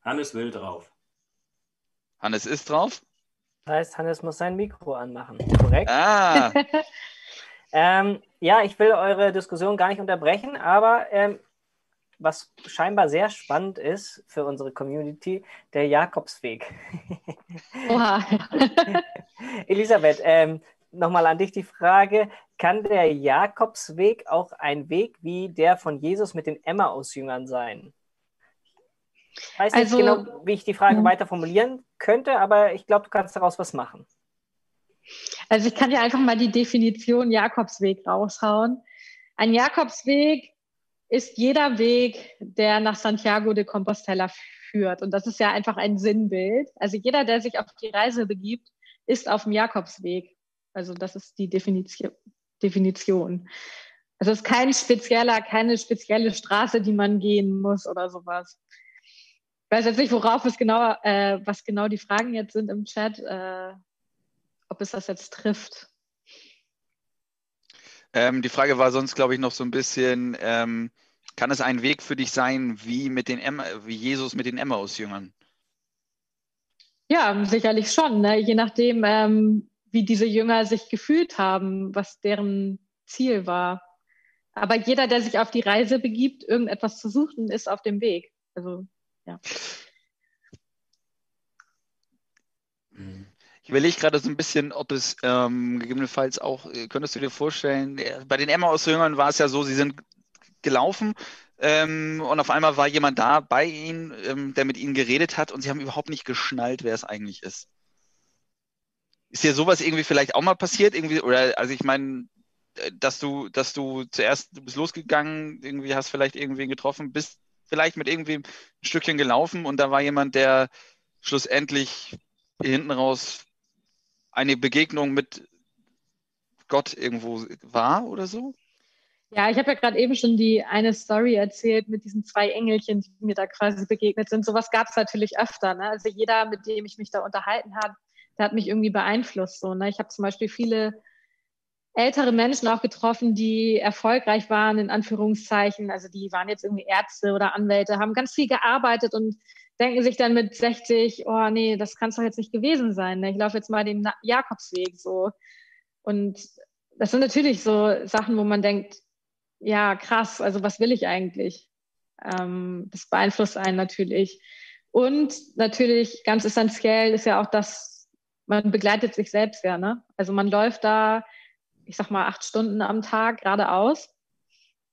Hannes will drauf. Hannes ist drauf? Das heißt, Hannes muss sein Mikro anmachen, korrekt? Ah. *laughs* ähm, ja, ich will eure Diskussion gar nicht unterbrechen, aber ähm, was scheinbar sehr spannend ist für unsere Community, der Jakobsweg. Oha. *laughs* Elisabeth, ähm, nochmal an dich die Frage, kann der Jakobsweg auch ein Weg wie der von Jesus mit den Emmaus-Jüngern sein? Ich weiß also, nicht genau, wie ich die Frage weiter formulieren könnte, aber ich glaube, du kannst daraus was machen. Also ich kann ja einfach mal die Definition Jakobsweg raushauen. Ein Jakobsweg ist jeder Weg, der nach Santiago de Compostela führt. Und das ist ja einfach ein Sinnbild. Also jeder, der sich auf die Reise begibt, ist auf dem Jakobsweg. Also das ist die Definition. Definition. Also es ist kein spezieller, keine spezielle Straße, die man gehen muss oder sowas. Ich weiß jetzt nicht, worauf es genau, äh, was genau die Fragen jetzt sind im Chat, äh, ob es das jetzt trifft. Ähm, die Frage war sonst, glaube ich, noch so ein bisschen, ähm, kann es ein Weg für dich sein, wie, mit den Emma, wie Jesus mit den Emmaus-Jüngern? Ja, sicherlich schon. Ne? Je nachdem, ähm, wie diese Jünger sich gefühlt haben, was deren Ziel war. Aber jeder, der sich auf die Reise begibt, irgendetwas zu suchen, ist auf dem Weg. Also, ja. Ich überlege gerade so ein bisschen, ob es ähm, gegebenenfalls auch, äh, könntest du dir vorstellen, äh, bei den Emmaus-Jüngern war es ja so, sie sind gelaufen ähm, und auf einmal war jemand da bei ihnen, ähm, der mit ihnen geredet hat und sie haben überhaupt nicht geschnallt, wer es eigentlich ist. Ist dir sowas irgendwie vielleicht auch mal passiert? Irgendwie, oder also ich meine, äh, dass du, dass du zuerst, du bist losgegangen, irgendwie hast vielleicht irgendwen getroffen, bist vielleicht mit irgendwie ein Stückchen gelaufen und da war jemand, der schlussendlich hinten raus eine Begegnung mit Gott irgendwo war oder so? Ja, ich habe ja gerade eben schon die eine Story erzählt mit diesen zwei Engelchen, die mir da quasi begegnet sind. Sowas gab es natürlich öfter. Ne? Also jeder, mit dem ich mich da unterhalten habe, der hat mich irgendwie beeinflusst. So, ne? Ich habe zum Beispiel viele ältere Menschen auch getroffen, die erfolgreich waren, in Anführungszeichen. Also die waren jetzt irgendwie Ärzte oder Anwälte, haben ganz viel gearbeitet und denken sich dann mit 60, oh nee, das kann es doch jetzt nicht gewesen sein. Ne? Ich laufe jetzt mal den Jakobsweg so. Und das sind natürlich so Sachen, wo man denkt, ja, krass, also was will ich eigentlich? Ähm, das beeinflusst einen natürlich. Und natürlich ganz essentiell ist ja auch das, man begleitet sich selbst ja, ne? Also man läuft da, ich sag mal, acht Stunden am Tag geradeaus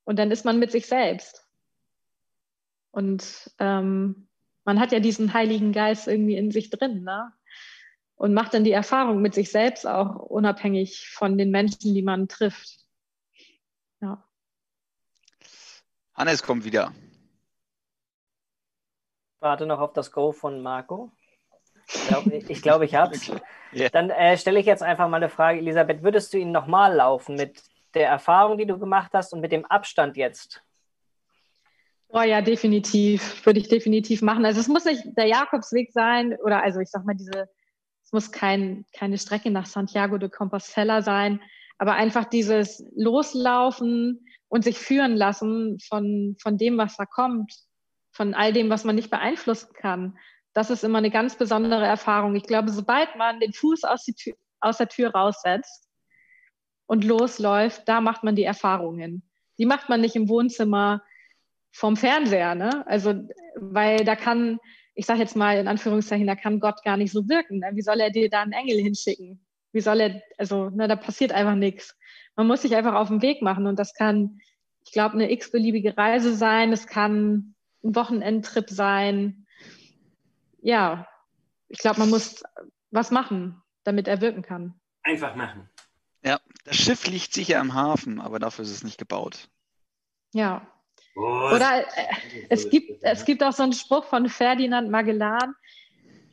und dann ist man mit sich selbst. Und ähm, man hat ja diesen Heiligen Geist irgendwie in sich drin, ne? Und macht dann die Erfahrung mit sich selbst auch unabhängig von den Menschen, die man trifft. Ja. Hannes kommt wieder. Warte noch auf das Go von Marco. Ich glaube, ich, glaub, ich habe es. Yeah. Dann äh, stelle ich jetzt einfach mal eine Frage, Elisabeth. Würdest du ihn nochmal laufen mit der Erfahrung, die du gemacht hast und mit dem Abstand jetzt? Oh ja, definitiv. Würde ich definitiv machen. Also es muss nicht der Jakobsweg sein oder also ich sag mal, diese, es muss kein, keine Strecke nach Santiago de Compostela sein, aber einfach dieses Loslaufen und sich führen lassen von, von dem, was da kommt, von all dem, was man nicht beeinflussen kann das ist immer eine ganz besondere Erfahrung. Ich glaube, sobald man den Fuß aus, Tür, aus der Tür raussetzt und losläuft, da macht man die Erfahrungen. Die macht man nicht im Wohnzimmer vom Fernseher, ne? Also, weil da kann, ich sage jetzt mal in Anführungszeichen, da kann Gott gar nicht so wirken. Ne? Wie soll er dir da einen Engel hinschicken? Wie soll er, also, ne, da passiert einfach nichts. Man muss sich einfach auf den Weg machen und das kann, ich glaube, eine x-beliebige Reise sein, es kann ein Wochenendtrip sein, ja, ich glaube, man muss was machen, damit er wirken kann. Einfach machen. Ja, das Schiff liegt sicher im Hafen, aber dafür ist es nicht gebaut. Ja. Oh, Oder äh, es, gibt, es gibt auch so einen Spruch von Ferdinand Magellan,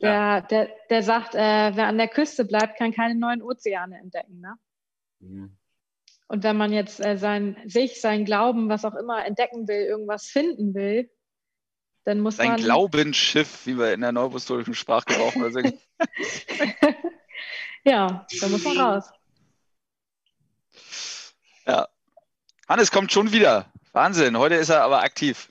der, ja. der, der sagt, äh, wer an der Küste bleibt, kann keine neuen Ozeane entdecken. Ne? Mhm. Und wenn man jetzt äh, sein, sich, sein Glauben, was auch immer entdecken will, irgendwas finden will, dann muss sein man. Glaubensschiff, wie wir in der neuapostolischen Sprachgebrauch mal singen. *laughs* *laughs* ja, da muss man raus. Ja. Hannes kommt schon wieder. Wahnsinn, heute ist er aber aktiv.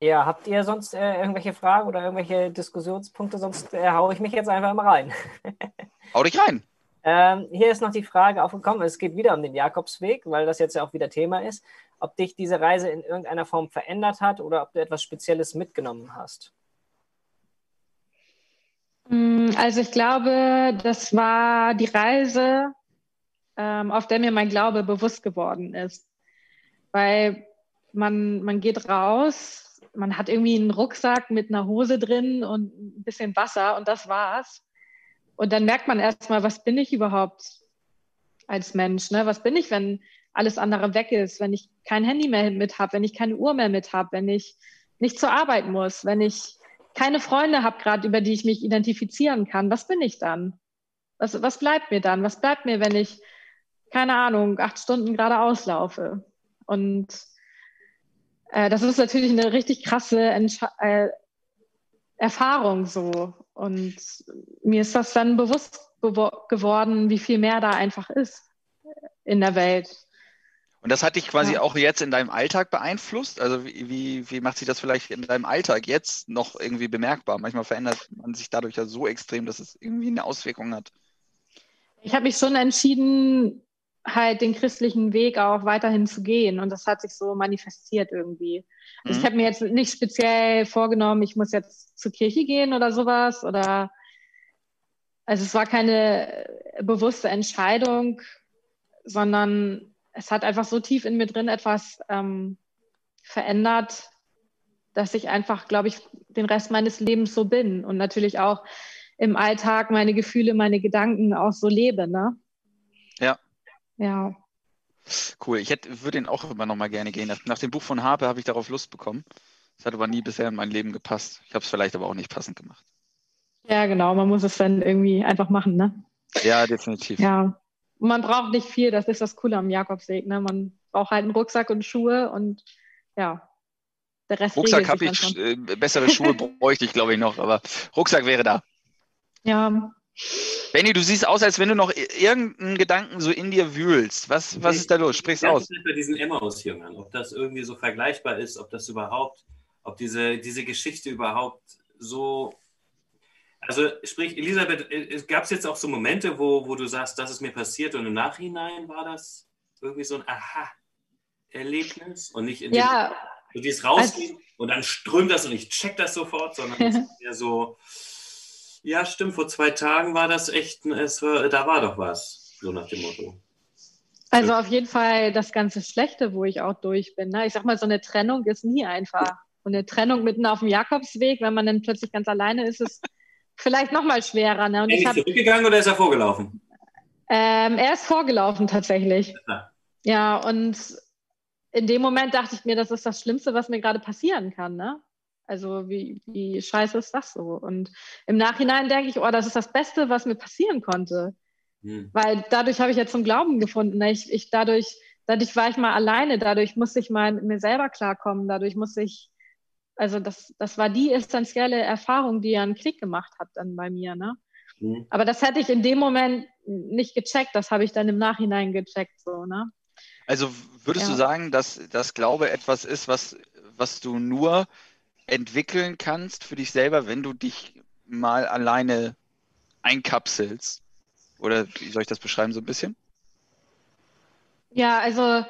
Ja, habt ihr sonst äh, irgendwelche Fragen oder irgendwelche Diskussionspunkte? Sonst äh, haue ich mich jetzt einfach mal rein. *laughs* Hau dich rein. Ähm, hier ist noch die Frage aufgekommen, es geht wieder um den Jakobsweg, weil das jetzt ja auch wieder Thema ist, ob dich diese Reise in irgendeiner Form verändert hat oder ob du etwas Spezielles mitgenommen hast. Mm, also ich glaube, das war die Reise, ähm, auf der mir mein Glaube bewusst geworden ist. Weil man, man geht raus, man hat irgendwie einen Rucksack mit einer Hose drin und ein bisschen Wasser und das war's. Und dann merkt man erstmal, was bin ich überhaupt als Mensch? Ne? Was bin ich, wenn alles andere weg ist, wenn ich kein Handy mehr mit habe, wenn ich keine Uhr mehr mit habe, wenn ich nicht zur Arbeit muss, wenn ich keine Freunde habe gerade, über die ich mich identifizieren kann, was bin ich dann? Was, was bleibt mir dann? Was bleibt mir, wenn ich, keine Ahnung, acht Stunden gerade auslaufe? Und äh, das ist natürlich eine richtig krasse Entsch äh, Erfahrung so. Und mir ist das dann bewusst geworden, wie viel mehr da einfach ist in der Welt. Und das hat dich quasi ja. auch jetzt in deinem Alltag beeinflusst? Also wie, wie, wie macht sich das vielleicht in deinem Alltag jetzt noch irgendwie bemerkbar? Manchmal verändert man sich dadurch ja so extrem, dass es irgendwie eine Auswirkung hat. Ich habe mich schon entschieden, halt den christlichen Weg auch weiterhin zu gehen. Und das hat sich so manifestiert irgendwie. Also mhm. ich habe mir jetzt nicht speziell vorgenommen, ich muss jetzt zur Kirche gehen oder sowas. Oder also es war keine bewusste Entscheidung, sondern es hat einfach so tief in mir drin etwas ähm, verändert, dass ich einfach, glaube ich, den Rest meines Lebens so bin und natürlich auch im Alltag meine Gefühle, meine Gedanken auch so lebe. Ne? Ja. Ja. Cool. Ich hätte, würde ihn auch immer noch mal gerne gehen. Nach, nach dem Buch von Harpe habe ich darauf Lust bekommen. Das hat aber nie bisher in mein Leben gepasst. Ich habe es vielleicht aber auch nicht passend gemacht. Ja, genau. Man muss es dann irgendwie einfach machen, ne? Ja, definitiv. Ja. Man braucht nicht viel. Das ist das Coole am Jakobsweg. Ne? Man braucht halt einen Rucksack und Schuhe und ja, der Rest Rucksack habe ich, äh, bessere Schuhe *laughs* bräuchte ich, glaube ich, noch, aber Rucksack wäre da. Ja, Benny, du siehst aus, als wenn du noch irgendeinen Gedanken so in dir wühlst. Was, was ist da los? Sprich's ich aus. bei diesen Emmaus-Jüngern, ob das irgendwie so vergleichbar ist, ob das überhaupt, ob diese, diese Geschichte überhaupt so. Also, sprich, Elisabeth, gab es jetzt auch so Momente, wo, wo du sagst, das ist mir passiert und im Nachhinein war das irgendwie so ein Aha-Erlebnis und nicht in dem, ja, du gehst rausgehen also, und dann strömt das und ich check das sofort, sondern es ist *laughs* eher so ja, stimmt. Vor zwei Tagen war das echt, es war, da war doch was, so nach dem Motto. Also auf jeden Fall das ganze Schlechte, wo ich auch durch bin. Ne? Ich sag mal, so eine Trennung ist nie einfach. Und eine Trennung mitten auf dem Jakobsweg, wenn man dann plötzlich ganz alleine ist, ist vielleicht noch mal schwerer. Ne? Und ist er zurückgegangen oder ist er vorgelaufen? Ähm, er ist vorgelaufen tatsächlich. Ja. ja, und in dem Moment dachte ich mir, das ist das Schlimmste, was mir gerade passieren kann. Ne? Also wie, wie scheiße ist das so? Und im Nachhinein denke ich, oh, das ist das Beste, was mir passieren konnte. Hm. Weil dadurch habe ich ja zum Glauben gefunden. Ne? Ich, ich dadurch, dadurch war ich mal alleine, dadurch musste ich mal mit mir selber klarkommen, dadurch musste ich, also das, das war die essentielle Erfahrung, die ja einen Klick gemacht hat dann bei mir. Ne? Hm. Aber das hätte ich in dem Moment nicht gecheckt, das habe ich dann im Nachhinein gecheckt. So, ne? Also würdest ja. du sagen, dass das Glaube etwas ist, was, was du nur entwickeln kannst für dich selber, wenn du dich mal alleine einkapselst? Oder wie soll ich das beschreiben, so ein bisschen? Ja, also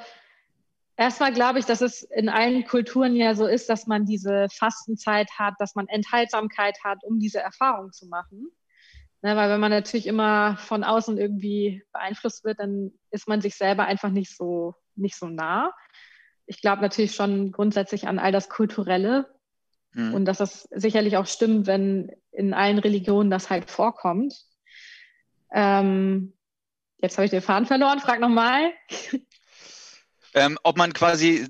erstmal glaube ich, dass es in allen Kulturen ja so ist, dass man diese Fastenzeit hat, dass man Enthaltsamkeit hat, um diese Erfahrung zu machen. Ne, weil wenn man natürlich immer von außen irgendwie beeinflusst wird, dann ist man sich selber einfach nicht so, nicht so nah. Ich glaube natürlich schon grundsätzlich an all das Kulturelle, Mhm. Und dass das sicherlich auch stimmt, wenn in allen Religionen das halt vorkommt. Ähm, Jetzt habe ich den Faden verloren. Frag nochmal. Ähm, ob man quasi,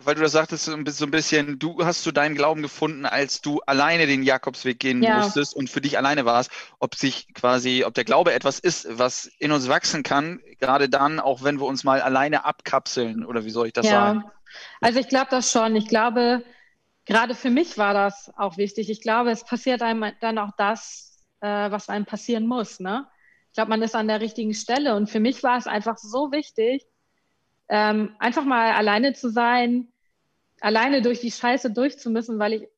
weil du das sagtest, so ein bisschen, du hast zu deinen Glauben gefunden, als du alleine den Jakobsweg gehen Ja. musstest und für dich alleine warst, ob sich quasi, ob der Glaube etwas ist, was in uns wachsen kann, gerade dann, auch wenn wir uns mal alleine abkapseln, oder wie soll ich das sagen? Ja, also ich glaube das schon. Ich glaube, gerade für mich war das auch wichtig. Ich glaube, es passiert einem dann auch das, äh, was einem passieren muss. Ne? Ich glaube, man ist an der richtigen Stelle. Und für mich war es einfach so wichtig, ähm, einfach mal alleine zu sein, alleine durch die Scheiße durchzumüssen, weil ich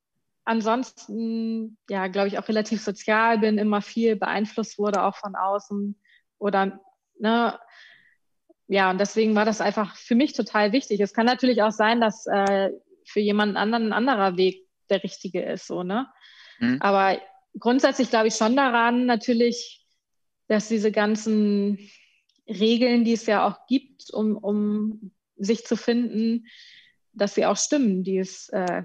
ansonsten, ja, glaube ich, auch relativ sozial bin, immer viel beeinflusst wurde, auch von außen oder, ne, ja, und deswegen war das einfach für mich total wichtig. Es kann natürlich auch sein, dass äh, für jemanden anderen ein anderer Weg der richtige ist, so, ne? Mhm. Aber grundsätzlich glaube ich schon daran, natürlich, dass diese ganzen Regeln, die es ja auch gibt, um, um sich zu finden, dass sie auch stimmen, die es äh,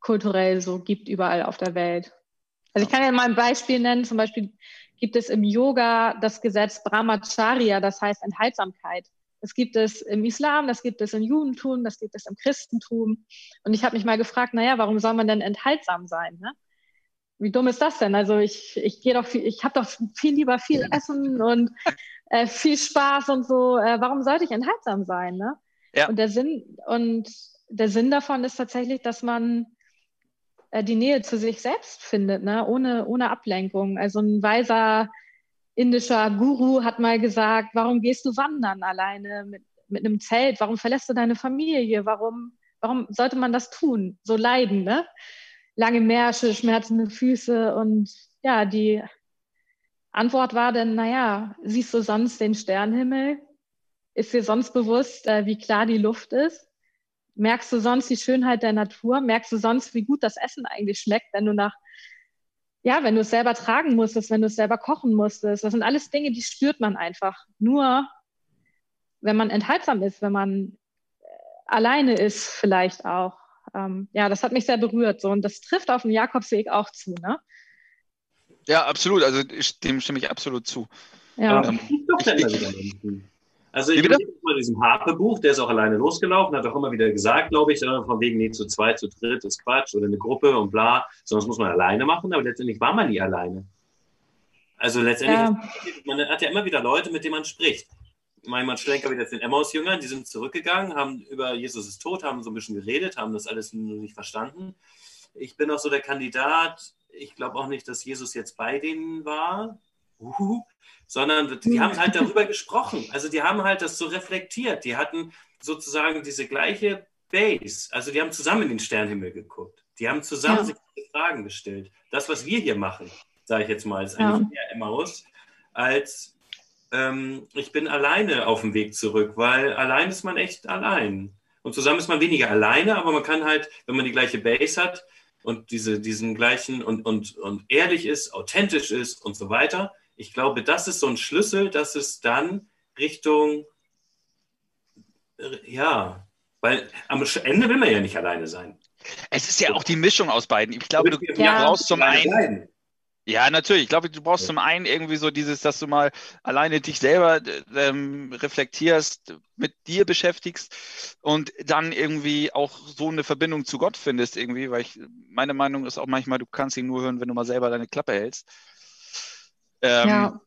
kulturell so gibt überall auf der Welt. Also ich kann ja mal ein Beispiel nennen. Zum Beispiel gibt es im Yoga das Gesetz Brahmacharya, das heißt Enthaltsamkeit. Das gibt es im Islam, das gibt es im Judentum, das gibt es im Christentum. Und ich habe mich mal gefragt, naja, warum soll man denn enthaltsam sein? Ne? Wie dumm ist das denn? Also ich, ich gehe doch viel, ich habe doch viel lieber viel Essen und äh, viel Spaß und so. Äh, warum sollte ich enthaltsam sein? Ne? Ja. Und der Sinn und der Sinn davon ist tatsächlich, dass man äh, die Nähe zu sich selbst findet, ne? ohne, ohne Ablenkung. Also ein weiser indischer Guru hat mal gesagt, warum gehst du wandern alleine mit, mit einem Zelt? Warum verlässt du deine Familie? Warum, warum sollte man das tun? So leiden, ne? Lange Märsche, schmerzende Füße und ja, die Antwort war dann, naja, siehst du sonst den Sternenhimmel? Ist dir sonst bewusst, äh, wie klar die Luft ist? Merkst du sonst die Schönheit der Natur? Merkst du sonst, wie gut das Essen eigentlich schmeckt, wenn du nach, ja, wenn du es selber tragen musstest, wenn du es selber kochen musstest? Das sind alles Dinge, die spürt man einfach. Nur, wenn man enthaltsam ist, wenn man äh, alleine ist, vielleicht auch. Ähm, ja, das hat mich sehr berührt. So. Und das trifft auf dem Jakobsweg auch zu, ne? Ja, absolut. Also ich- dem stimme ich absolut zu. Ja. Dann mal wieder irgendwie. Also ich bin mal diesem Harpe-Buch, der ist auch alleine losgelaufen, hat auch immer wieder gesagt, glaube ich, äh, von wegen, nee, zu zweit, zu dritt ist Quatsch oder eine Gruppe und bla, sondern das muss man alleine machen, aber letztendlich war man nie alleine. Also letztendlich, Ja. man hat ja immer wieder Leute, mit denen man spricht. Mein Mann Schlenker wieder den Emmaus-Jüngern, die sind zurückgegangen, haben über Jesus ist tot, haben so ein bisschen geredet, haben das alles nur nicht verstanden. Ich bin auch so der Kandidat, ich glaube auch nicht, dass Jesus jetzt bei denen war, uhu, sondern die haben halt darüber gesprochen. Also die haben halt das so reflektiert. Die hatten sozusagen diese gleiche Base. Also die haben zusammen in den Sternenhimmel geguckt. Die haben zusammen Ja. sich Fragen gestellt. Das, was wir hier machen, sage ich jetzt mal, ist Ja. eigentlich mehr Emmaus als ähm, ich bin alleine auf dem Weg zurück, weil allein ist man echt allein. Und zusammen ist man weniger alleine, aber man kann halt, wenn man die gleiche Base hat und diese, diesen gleichen und, und, und ehrlich ist, authentisch ist und so weiter, ich glaube, das ist so ein Schlüssel, dass es dann Richtung, äh, ja, weil am Ende will man ja nicht alleine sein. Es ist ja auch die Mischung aus beiden. Ich glaube, du Ja. brauchst zum einen. Ja, natürlich. Ich glaube, du brauchst Ja. zum einen irgendwie so dieses, dass du mal alleine dich selber ähm, reflektierst, mit dir beschäftigst und dann irgendwie auch so eine Verbindung zu Gott findest irgendwie, weil ich, meine Meinung ist auch manchmal, du kannst ihn nur hören, wenn du mal selber deine Klappe hältst. Ähm, ja.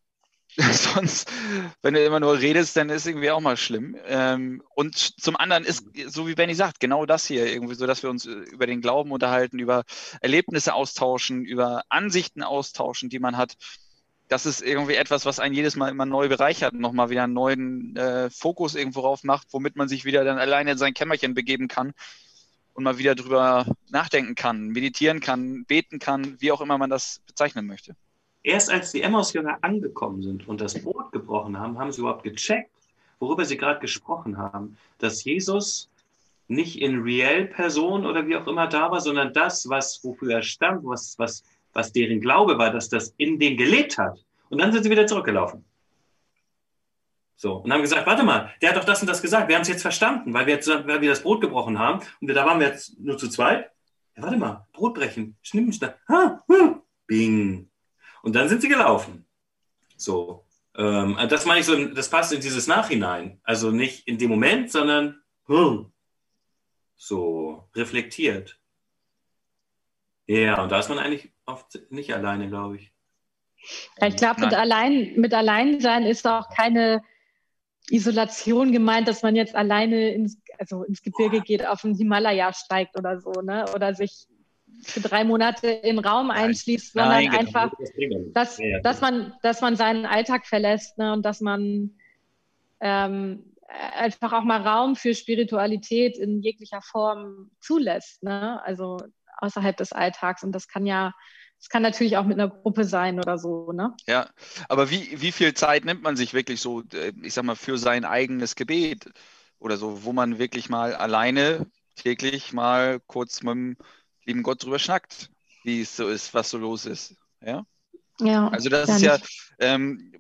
*laughs* Sonst, wenn du immer nur redest, dann ist irgendwie auch mal schlimm. Ähm, und zum anderen ist, so wie Benny sagt, genau das hier irgendwie so, dass wir uns äh, über den Glauben unterhalten, über Erlebnisse austauschen, über Ansichten austauschen, die man hat. Das ist irgendwie etwas, was einen jedes Mal immer neu bereichert, nochmal wieder einen neuen äh, Fokus irgendwo drauf macht, womit man sich wieder dann alleine in sein Kämmerchen begeben kann und mal wieder drüber nachdenken kann, meditieren kann, beten kann, wie auch immer man das bezeichnen möchte. Erst als die Emmaus-Jünger angekommen sind und das Brot gebrochen haben, haben sie überhaupt gecheckt, worüber sie gerade gesprochen haben. Dass Jesus nicht in real Person oder wie auch immer da war, sondern das, was, wofür er stand, was, was, was deren Glaube war, dass das in denen gelebt hat. Und dann sind sie wieder zurückgelaufen. So, und haben gesagt, warte mal, der hat doch das und das gesagt, wir haben es jetzt verstanden, weil wir, jetzt, weil wir das Brot gebrochen haben und wir, da waren wir jetzt nur zu zweit. Ja, warte mal, Brot brechen, schnippen, schnapp, ha, hm, bing. Und dann sind sie gelaufen. So. Ähm, das meine ich so, das passt in dieses Nachhinein. Also nicht in dem Moment, sondern hm, so reflektiert. Ja, und da ist man eigentlich oft nicht alleine, glaube ich. Ich glaube, mit, allein, mit Alleinsein ist auch keine Isolation gemeint, dass man jetzt alleine ins, also ins Gebirge geht, auf den Himalaya steigt oder so, ne? Oder sich für drei Monate in den Raum einschließt, sondern Nein, genau. einfach, dass, dass, man, dass man seinen Alltag verlässt ne? und dass man ähm, einfach auch mal Raum für Spiritualität in jeglicher Form zulässt, ne? also außerhalb des Alltags. Und das kann ja, das kann natürlich auch mit einer Gruppe sein oder so. Ne? Ja, aber wie, wie viel Zeit nimmt man sich wirklich so, äh, ich sag mal, für sein eigenes Gebet oder so, wo man wirklich mal alleine täglich mal kurz mit dem lieben Gott drüber schnackt, wie es so ist, was so los ist. Ja. Ja, also das ist ja, ähm,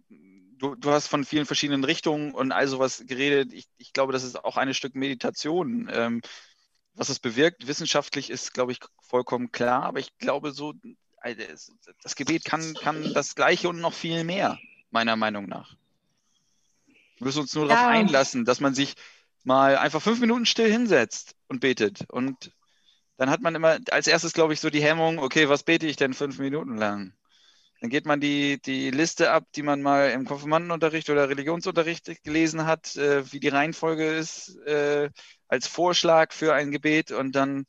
du, du hast von vielen verschiedenen Richtungen und all sowas geredet. Ich, ich glaube, das ist auch ein Stück Meditation. Ähm, was es bewirkt, wissenschaftlich ist, glaube ich, vollkommen klar, aber ich glaube so, äh, das Gebet kann, kann das Gleiche und noch viel mehr, meiner Meinung nach. Wir müssen uns nur ja. darauf einlassen, dass man sich mal einfach fünf Minuten still hinsetzt und betet und dann hat man immer als erstes, glaube ich, so die Hemmung, okay, was bete ich denn fünf Minuten lang? Dann geht man die, die Liste ab, die man mal im Konfirmandenunterricht oder Religionsunterricht gelesen hat, äh, wie die Reihenfolge ist, äh, als Vorschlag für ein Gebet und dann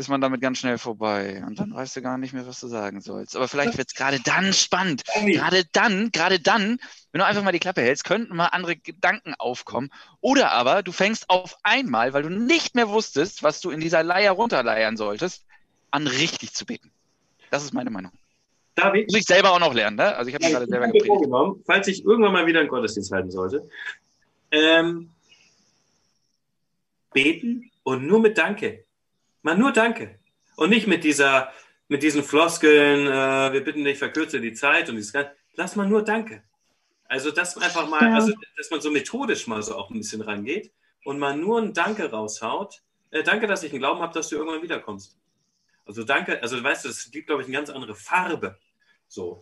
ist man damit ganz schnell vorbei und dann weißt du gar nicht mehr, was du sagen sollst. Aber vielleicht wird es gerade dann spannend. Gerade dann, gerade dann, wenn du einfach mal die Klappe hältst, könnten mal andere Gedanken aufkommen. Oder aber du fängst auf einmal, weil du nicht mehr wusstest, was du in dieser Leier runterleiern solltest, an richtig zu beten. Das ist meine Meinung. David, Muss ich selber auch noch lernen, ne? Also ich habe ja, gerade selber gepredigt. Falls ich irgendwann mal wieder einen Gottesdienst halten sollte, ähm, beten und nur mit Danke. Mal nur Danke. Und nicht mit dieser, mit diesen Floskeln, äh, wir bitten dich, verkürze die Zeit und dieses Ganze. Lass mal nur Danke. Also, dass einfach mal, ja. also, dass man so methodisch mal so auch ein bisschen rangeht und mal nur ein Danke raushaut. Äh, danke, dass ich einen Glauben habe, dass du irgendwann wiederkommst. Also danke, also weißt du, es gibt, glaube ich, eine ganz andere Farbe. So.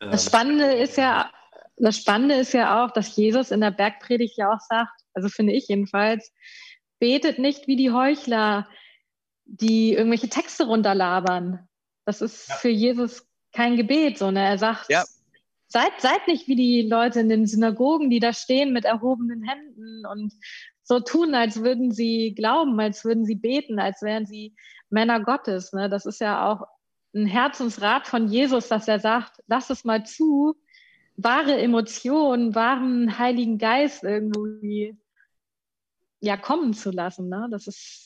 Ähm, das Spannende ist ja, das Spannende ist ja auch, dass Jesus in der Bergpredigt ja auch sagt, also finde ich jedenfalls, betet nicht wie die Heuchler, die irgendwelche Texte runterlabern. Das ist ja. für Jesus kein Gebet, sondern er sagt, ja. seid, seid nicht wie die Leute in den Synagogen, die da stehen mit erhobenen Händen und so tun, als würden sie glauben, als würden sie beten, als wären sie Männer Gottes. Ne? Das ist ja auch ein Herzensrat von Jesus, dass er sagt, lass es mal zu, wahre Emotionen, wahren Heiligen Geist irgendwie ja kommen zu lassen. Ne? Das ist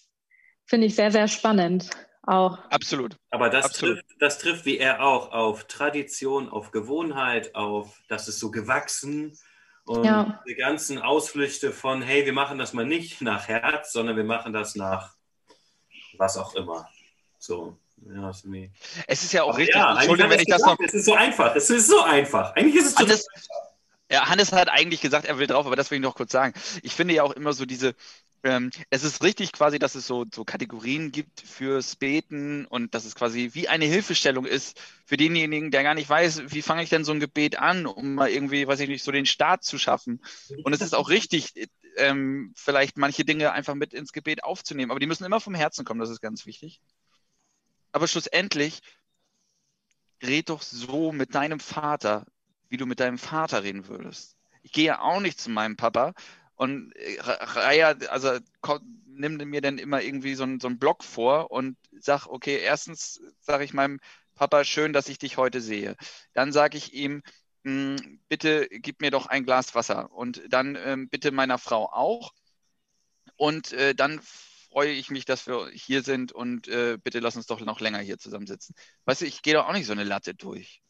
finde ich sehr, sehr spannend auch. Absolut. Aber das, Absolut. Trifft, das trifft wie er auch auf Tradition, auf Gewohnheit, auf, das ist so gewachsen. Und ja. die ganzen Ausflüchte von, hey, wir machen das mal nicht nach Herz, sondern wir machen das nach was auch immer. So. Ja, ist es ist ja auch richtig. Ja, Entschuldigung, wenn ich das noch. Es ist so einfach. Es ist so einfach. Eigentlich ist es Hannes, ja, Hannes hat eigentlich gesagt, er will drauf, aber das will ich noch kurz sagen. Ich finde ja auch immer so diese, ähm, es ist richtig quasi, dass es so, so Kategorien gibt fürs Beten und dass es quasi wie eine Hilfestellung ist für denjenigen, der gar nicht weiß, wie fange ich denn so ein Gebet an, um mal irgendwie, weiß ich nicht, so den Start zu schaffen. Und es ist auch richtig, ähm, vielleicht manche Dinge einfach mit ins Gebet aufzunehmen, aber die müssen immer vom Herzen kommen, das ist ganz wichtig. Aber schlussendlich, red doch so mit deinem Vater, wie du mit deinem Vater reden würdest. Ich gehe ja auch nicht zu meinem Papa und äh, Raya, also nimm mir dann immer irgendwie so, einen, so einen Block vor und sag, okay, erstens sage ich meinem Papa, schön, dass ich dich heute sehe. Dann sage ich ihm, hm, bitte gib mir doch ein Glas Wasser und dann ähm, bitte meiner Frau auch. Und äh, dann freue ich mich, dass wir hier sind und äh, bitte lass uns doch noch länger hier zusammensitzen. Weißt du, ich gehe doch auch nicht so eine Latte durch.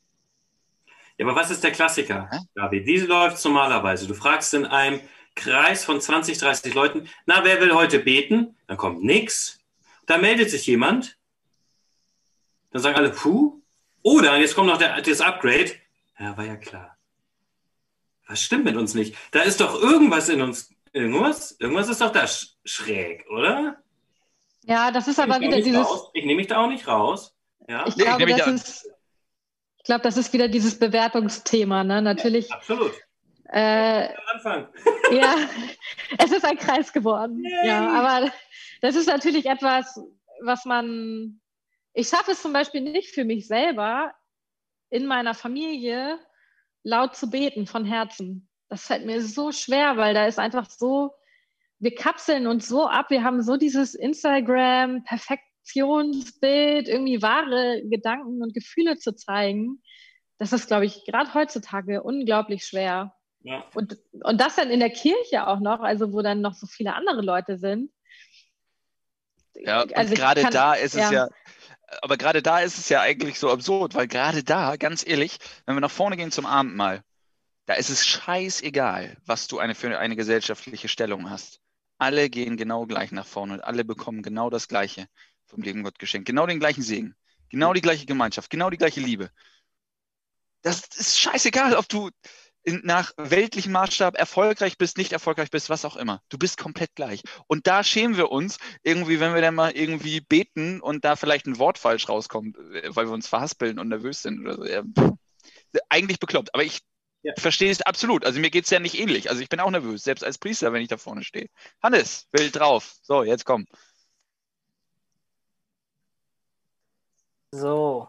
Ja, aber was ist der Klassiker, David? Wie läuft es normalerweise? Du fragst in einem, Kreis von 20, 30 Leuten, na, wer will heute beten? Dann kommt nichts. Da meldet sich jemand. Dann sagen alle, puh. Oder, jetzt kommt noch der, das Upgrade. Ja, war ja klar. Was stimmt mit uns nicht? Da ist doch irgendwas in uns. Irgendwas? Irgendwas ist doch da schräg, oder? Ja, das ist aber wieder dieses. Raus. Ich nehme mich da auch nicht raus. Ja? Ich glaube, das ist, ich glaube, das ist wieder dieses Bewertungsthema. Ne? Natürlich. Ja, absolut. Äh, Anfang. *laughs* ja, es ist ein Kreis geworden. Yay. Ja, aber das ist natürlich etwas, was man. Ich schaffe es zum Beispiel nicht für mich selber, in meiner Familie laut zu beten von Herzen. Das fällt mir so schwer, weil da ist einfach so, wir kapseln uns so ab, wir haben so dieses Instagram, Perfektionsbild, irgendwie wahre Gedanken und Gefühle zu zeigen. Das ist, glaube ich, gerade heutzutage unglaublich schwer. Ja. Und, und das dann in der Kirche auch noch, also wo dann noch so viele andere Leute sind. Ja, also gerade da ist es ja, ja aber gerade da ist es ja eigentlich so absurd, weil gerade da, ganz ehrlich, wenn wir nach vorne gehen zum Abendmahl, da ist es scheißegal, was du eine, für eine gesellschaftliche Stellung hast. Alle gehen genau gleich nach vorne und alle bekommen genau das Gleiche vom lieben Gott geschenkt. Genau den gleichen Segen, genau die gleiche Gemeinschaft, genau die gleiche Liebe. Das ist scheißegal, ob du in, nach weltlichem Maßstab erfolgreich bist, nicht erfolgreich bist, was auch immer. Du bist komplett gleich. Und da schämen wir uns irgendwie, wenn wir dann mal irgendwie beten und da vielleicht ein Wort falsch rauskommt, äh, weil wir uns verhaspeln und nervös sind oder so. Ja, eigentlich bekloppt. Aber ich ja. verstehe es absolut. Also mir geht es ja nicht ähnlich. Also ich bin auch nervös, selbst als Priester, wenn ich da vorne stehe. Hannes, Bild drauf. So, jetzt komm. So,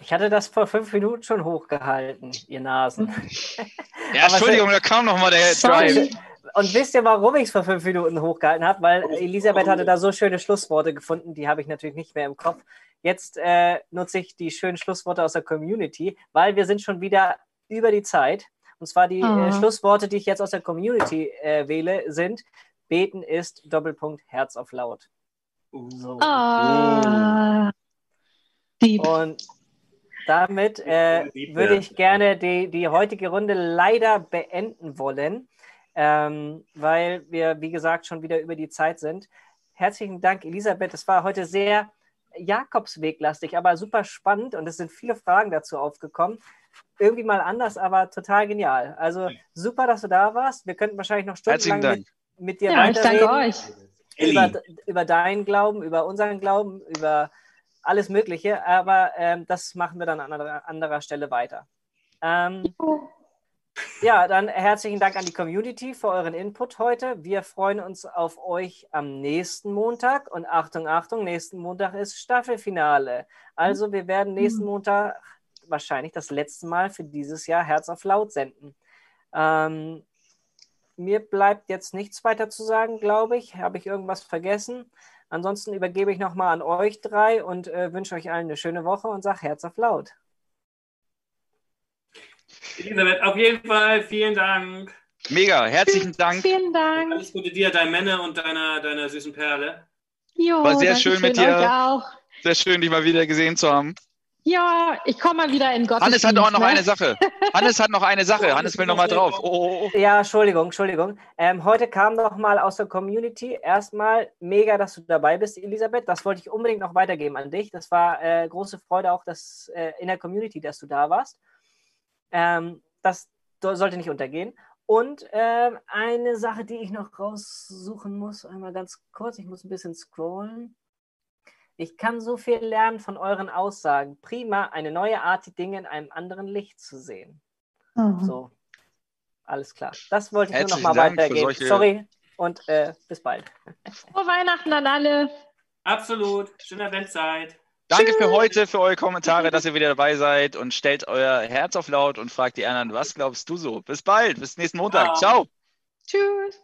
ich hatte das vor fünf Minuten schon hochgehalten, ihr Nasen. *laughs* *laughs* Ja, Entschuldigung, da kam noch mal der Drive. Und wisst ihr, warum ich es vor fünf Minuten hochgehalten habe? Weil Elisabeth hatte da so schöne Schlussworte gefunden, die habe ich natürlich nicht mehr im Kopf. Jetzt äh, nutze ich die schönen Schlussworte aus der Community, weil wir sind schon wieder über die Zeit. Und zwar die oh. äh, Schlussworte, die ich jetzt aus der Community äh, wähle, sind: Beten ist Doppelpunkt Herz auf laut. So. Oh. Und damit äh, würde ich gerne die, die heutige Runde leider beenden wollen, ähm, weil wir, wie gesagt, schon wieder über die Zeit sind. Herzlichen Dank, Elisabeth. Es war heute sehr Jakobsweglastig, aber super spannend und es sind viele Fragen dazu aufgekommen. Irgendwie mal anders, aber total genial. Also super, dass du da warst. Wir könnten wahrscheinlich noch stundenlang mit, mit, dir ja, weiterreden. Über, über deinen Glauben, über unseren Glauben, über alles Mögliche, aber ähm, das machen wir dann an anderer, anderer Stelle weiter. Ähm, ja, dann herzlichen Dank an die Community für euren Input heute. Wir freuen uns auf euch am nächsten Montag und Achtung, Achtung, nächsten Montag ist Staffelfinale. Also wir werden nächsten Montag wahrscheinlich das letzte Mal für dieses Jahr Herz auf Laut senden. Ähm, mir bleibt jetzt nichts weiter zu sagen, glaube ich. Habe ich irgendwas vergessen? Ansonsten übergebe ich nochmal an euch drei und äh, wünsche euch allen eine schöne Woche und sage Herz auf laut. Elisabeth, auf jeden Fall vielen Dank. Mega, herzlichen Dank. Vielen Dank. Alles Gute dir, dein Männer und deiner, deiner süßen Perle. Jo, War sehr schön mit dir. Sehr schön, dich mal wieder gesehen zu haben. Ja, ich komme mal wieder in Gottes Hannes hat auch noch ne? eine Sache. *laughs* Hannes hat noch eine Sache. Hannes will noch mal drauf. Oh, oh, oh. Ja, Entschuldigung, Entschuldigung. Ähm, heute kam noch mal aus der Community. Erstmal mega, dass du dabei bist, Elisabeth. Das wollte ich unbedingt noch weitergeben an dich. Das war äh, große Freude auch dass, äh, in der Community, dass du da warst. Ähm, das sollte nicht untergehen. Und äh, eine Sache, die ich noch raussuchen muss, einmal ganz kurz, ich muss ein bisschen scrollen. Ich kann so viel lernen von euren Aussagen. Prima, eine neue Art, die Dinge in einem anderen Licht zu sehen. Mhm. So, alles klar. Das wollte ich Herzlichen nur noch mal weitergeben. Solche... Sorry und äh, bis bald. Frohe Weihnachten an alle. Absolut. Schöne Adventszeit. Danke für heute, für eure Kommentare, dass ihr wieder dabei seid und stellt euer Herz auf laut und fragt die anderen, was glaubst du so? Bis bald, bis nächsten Montag. Ciao. Tschüss.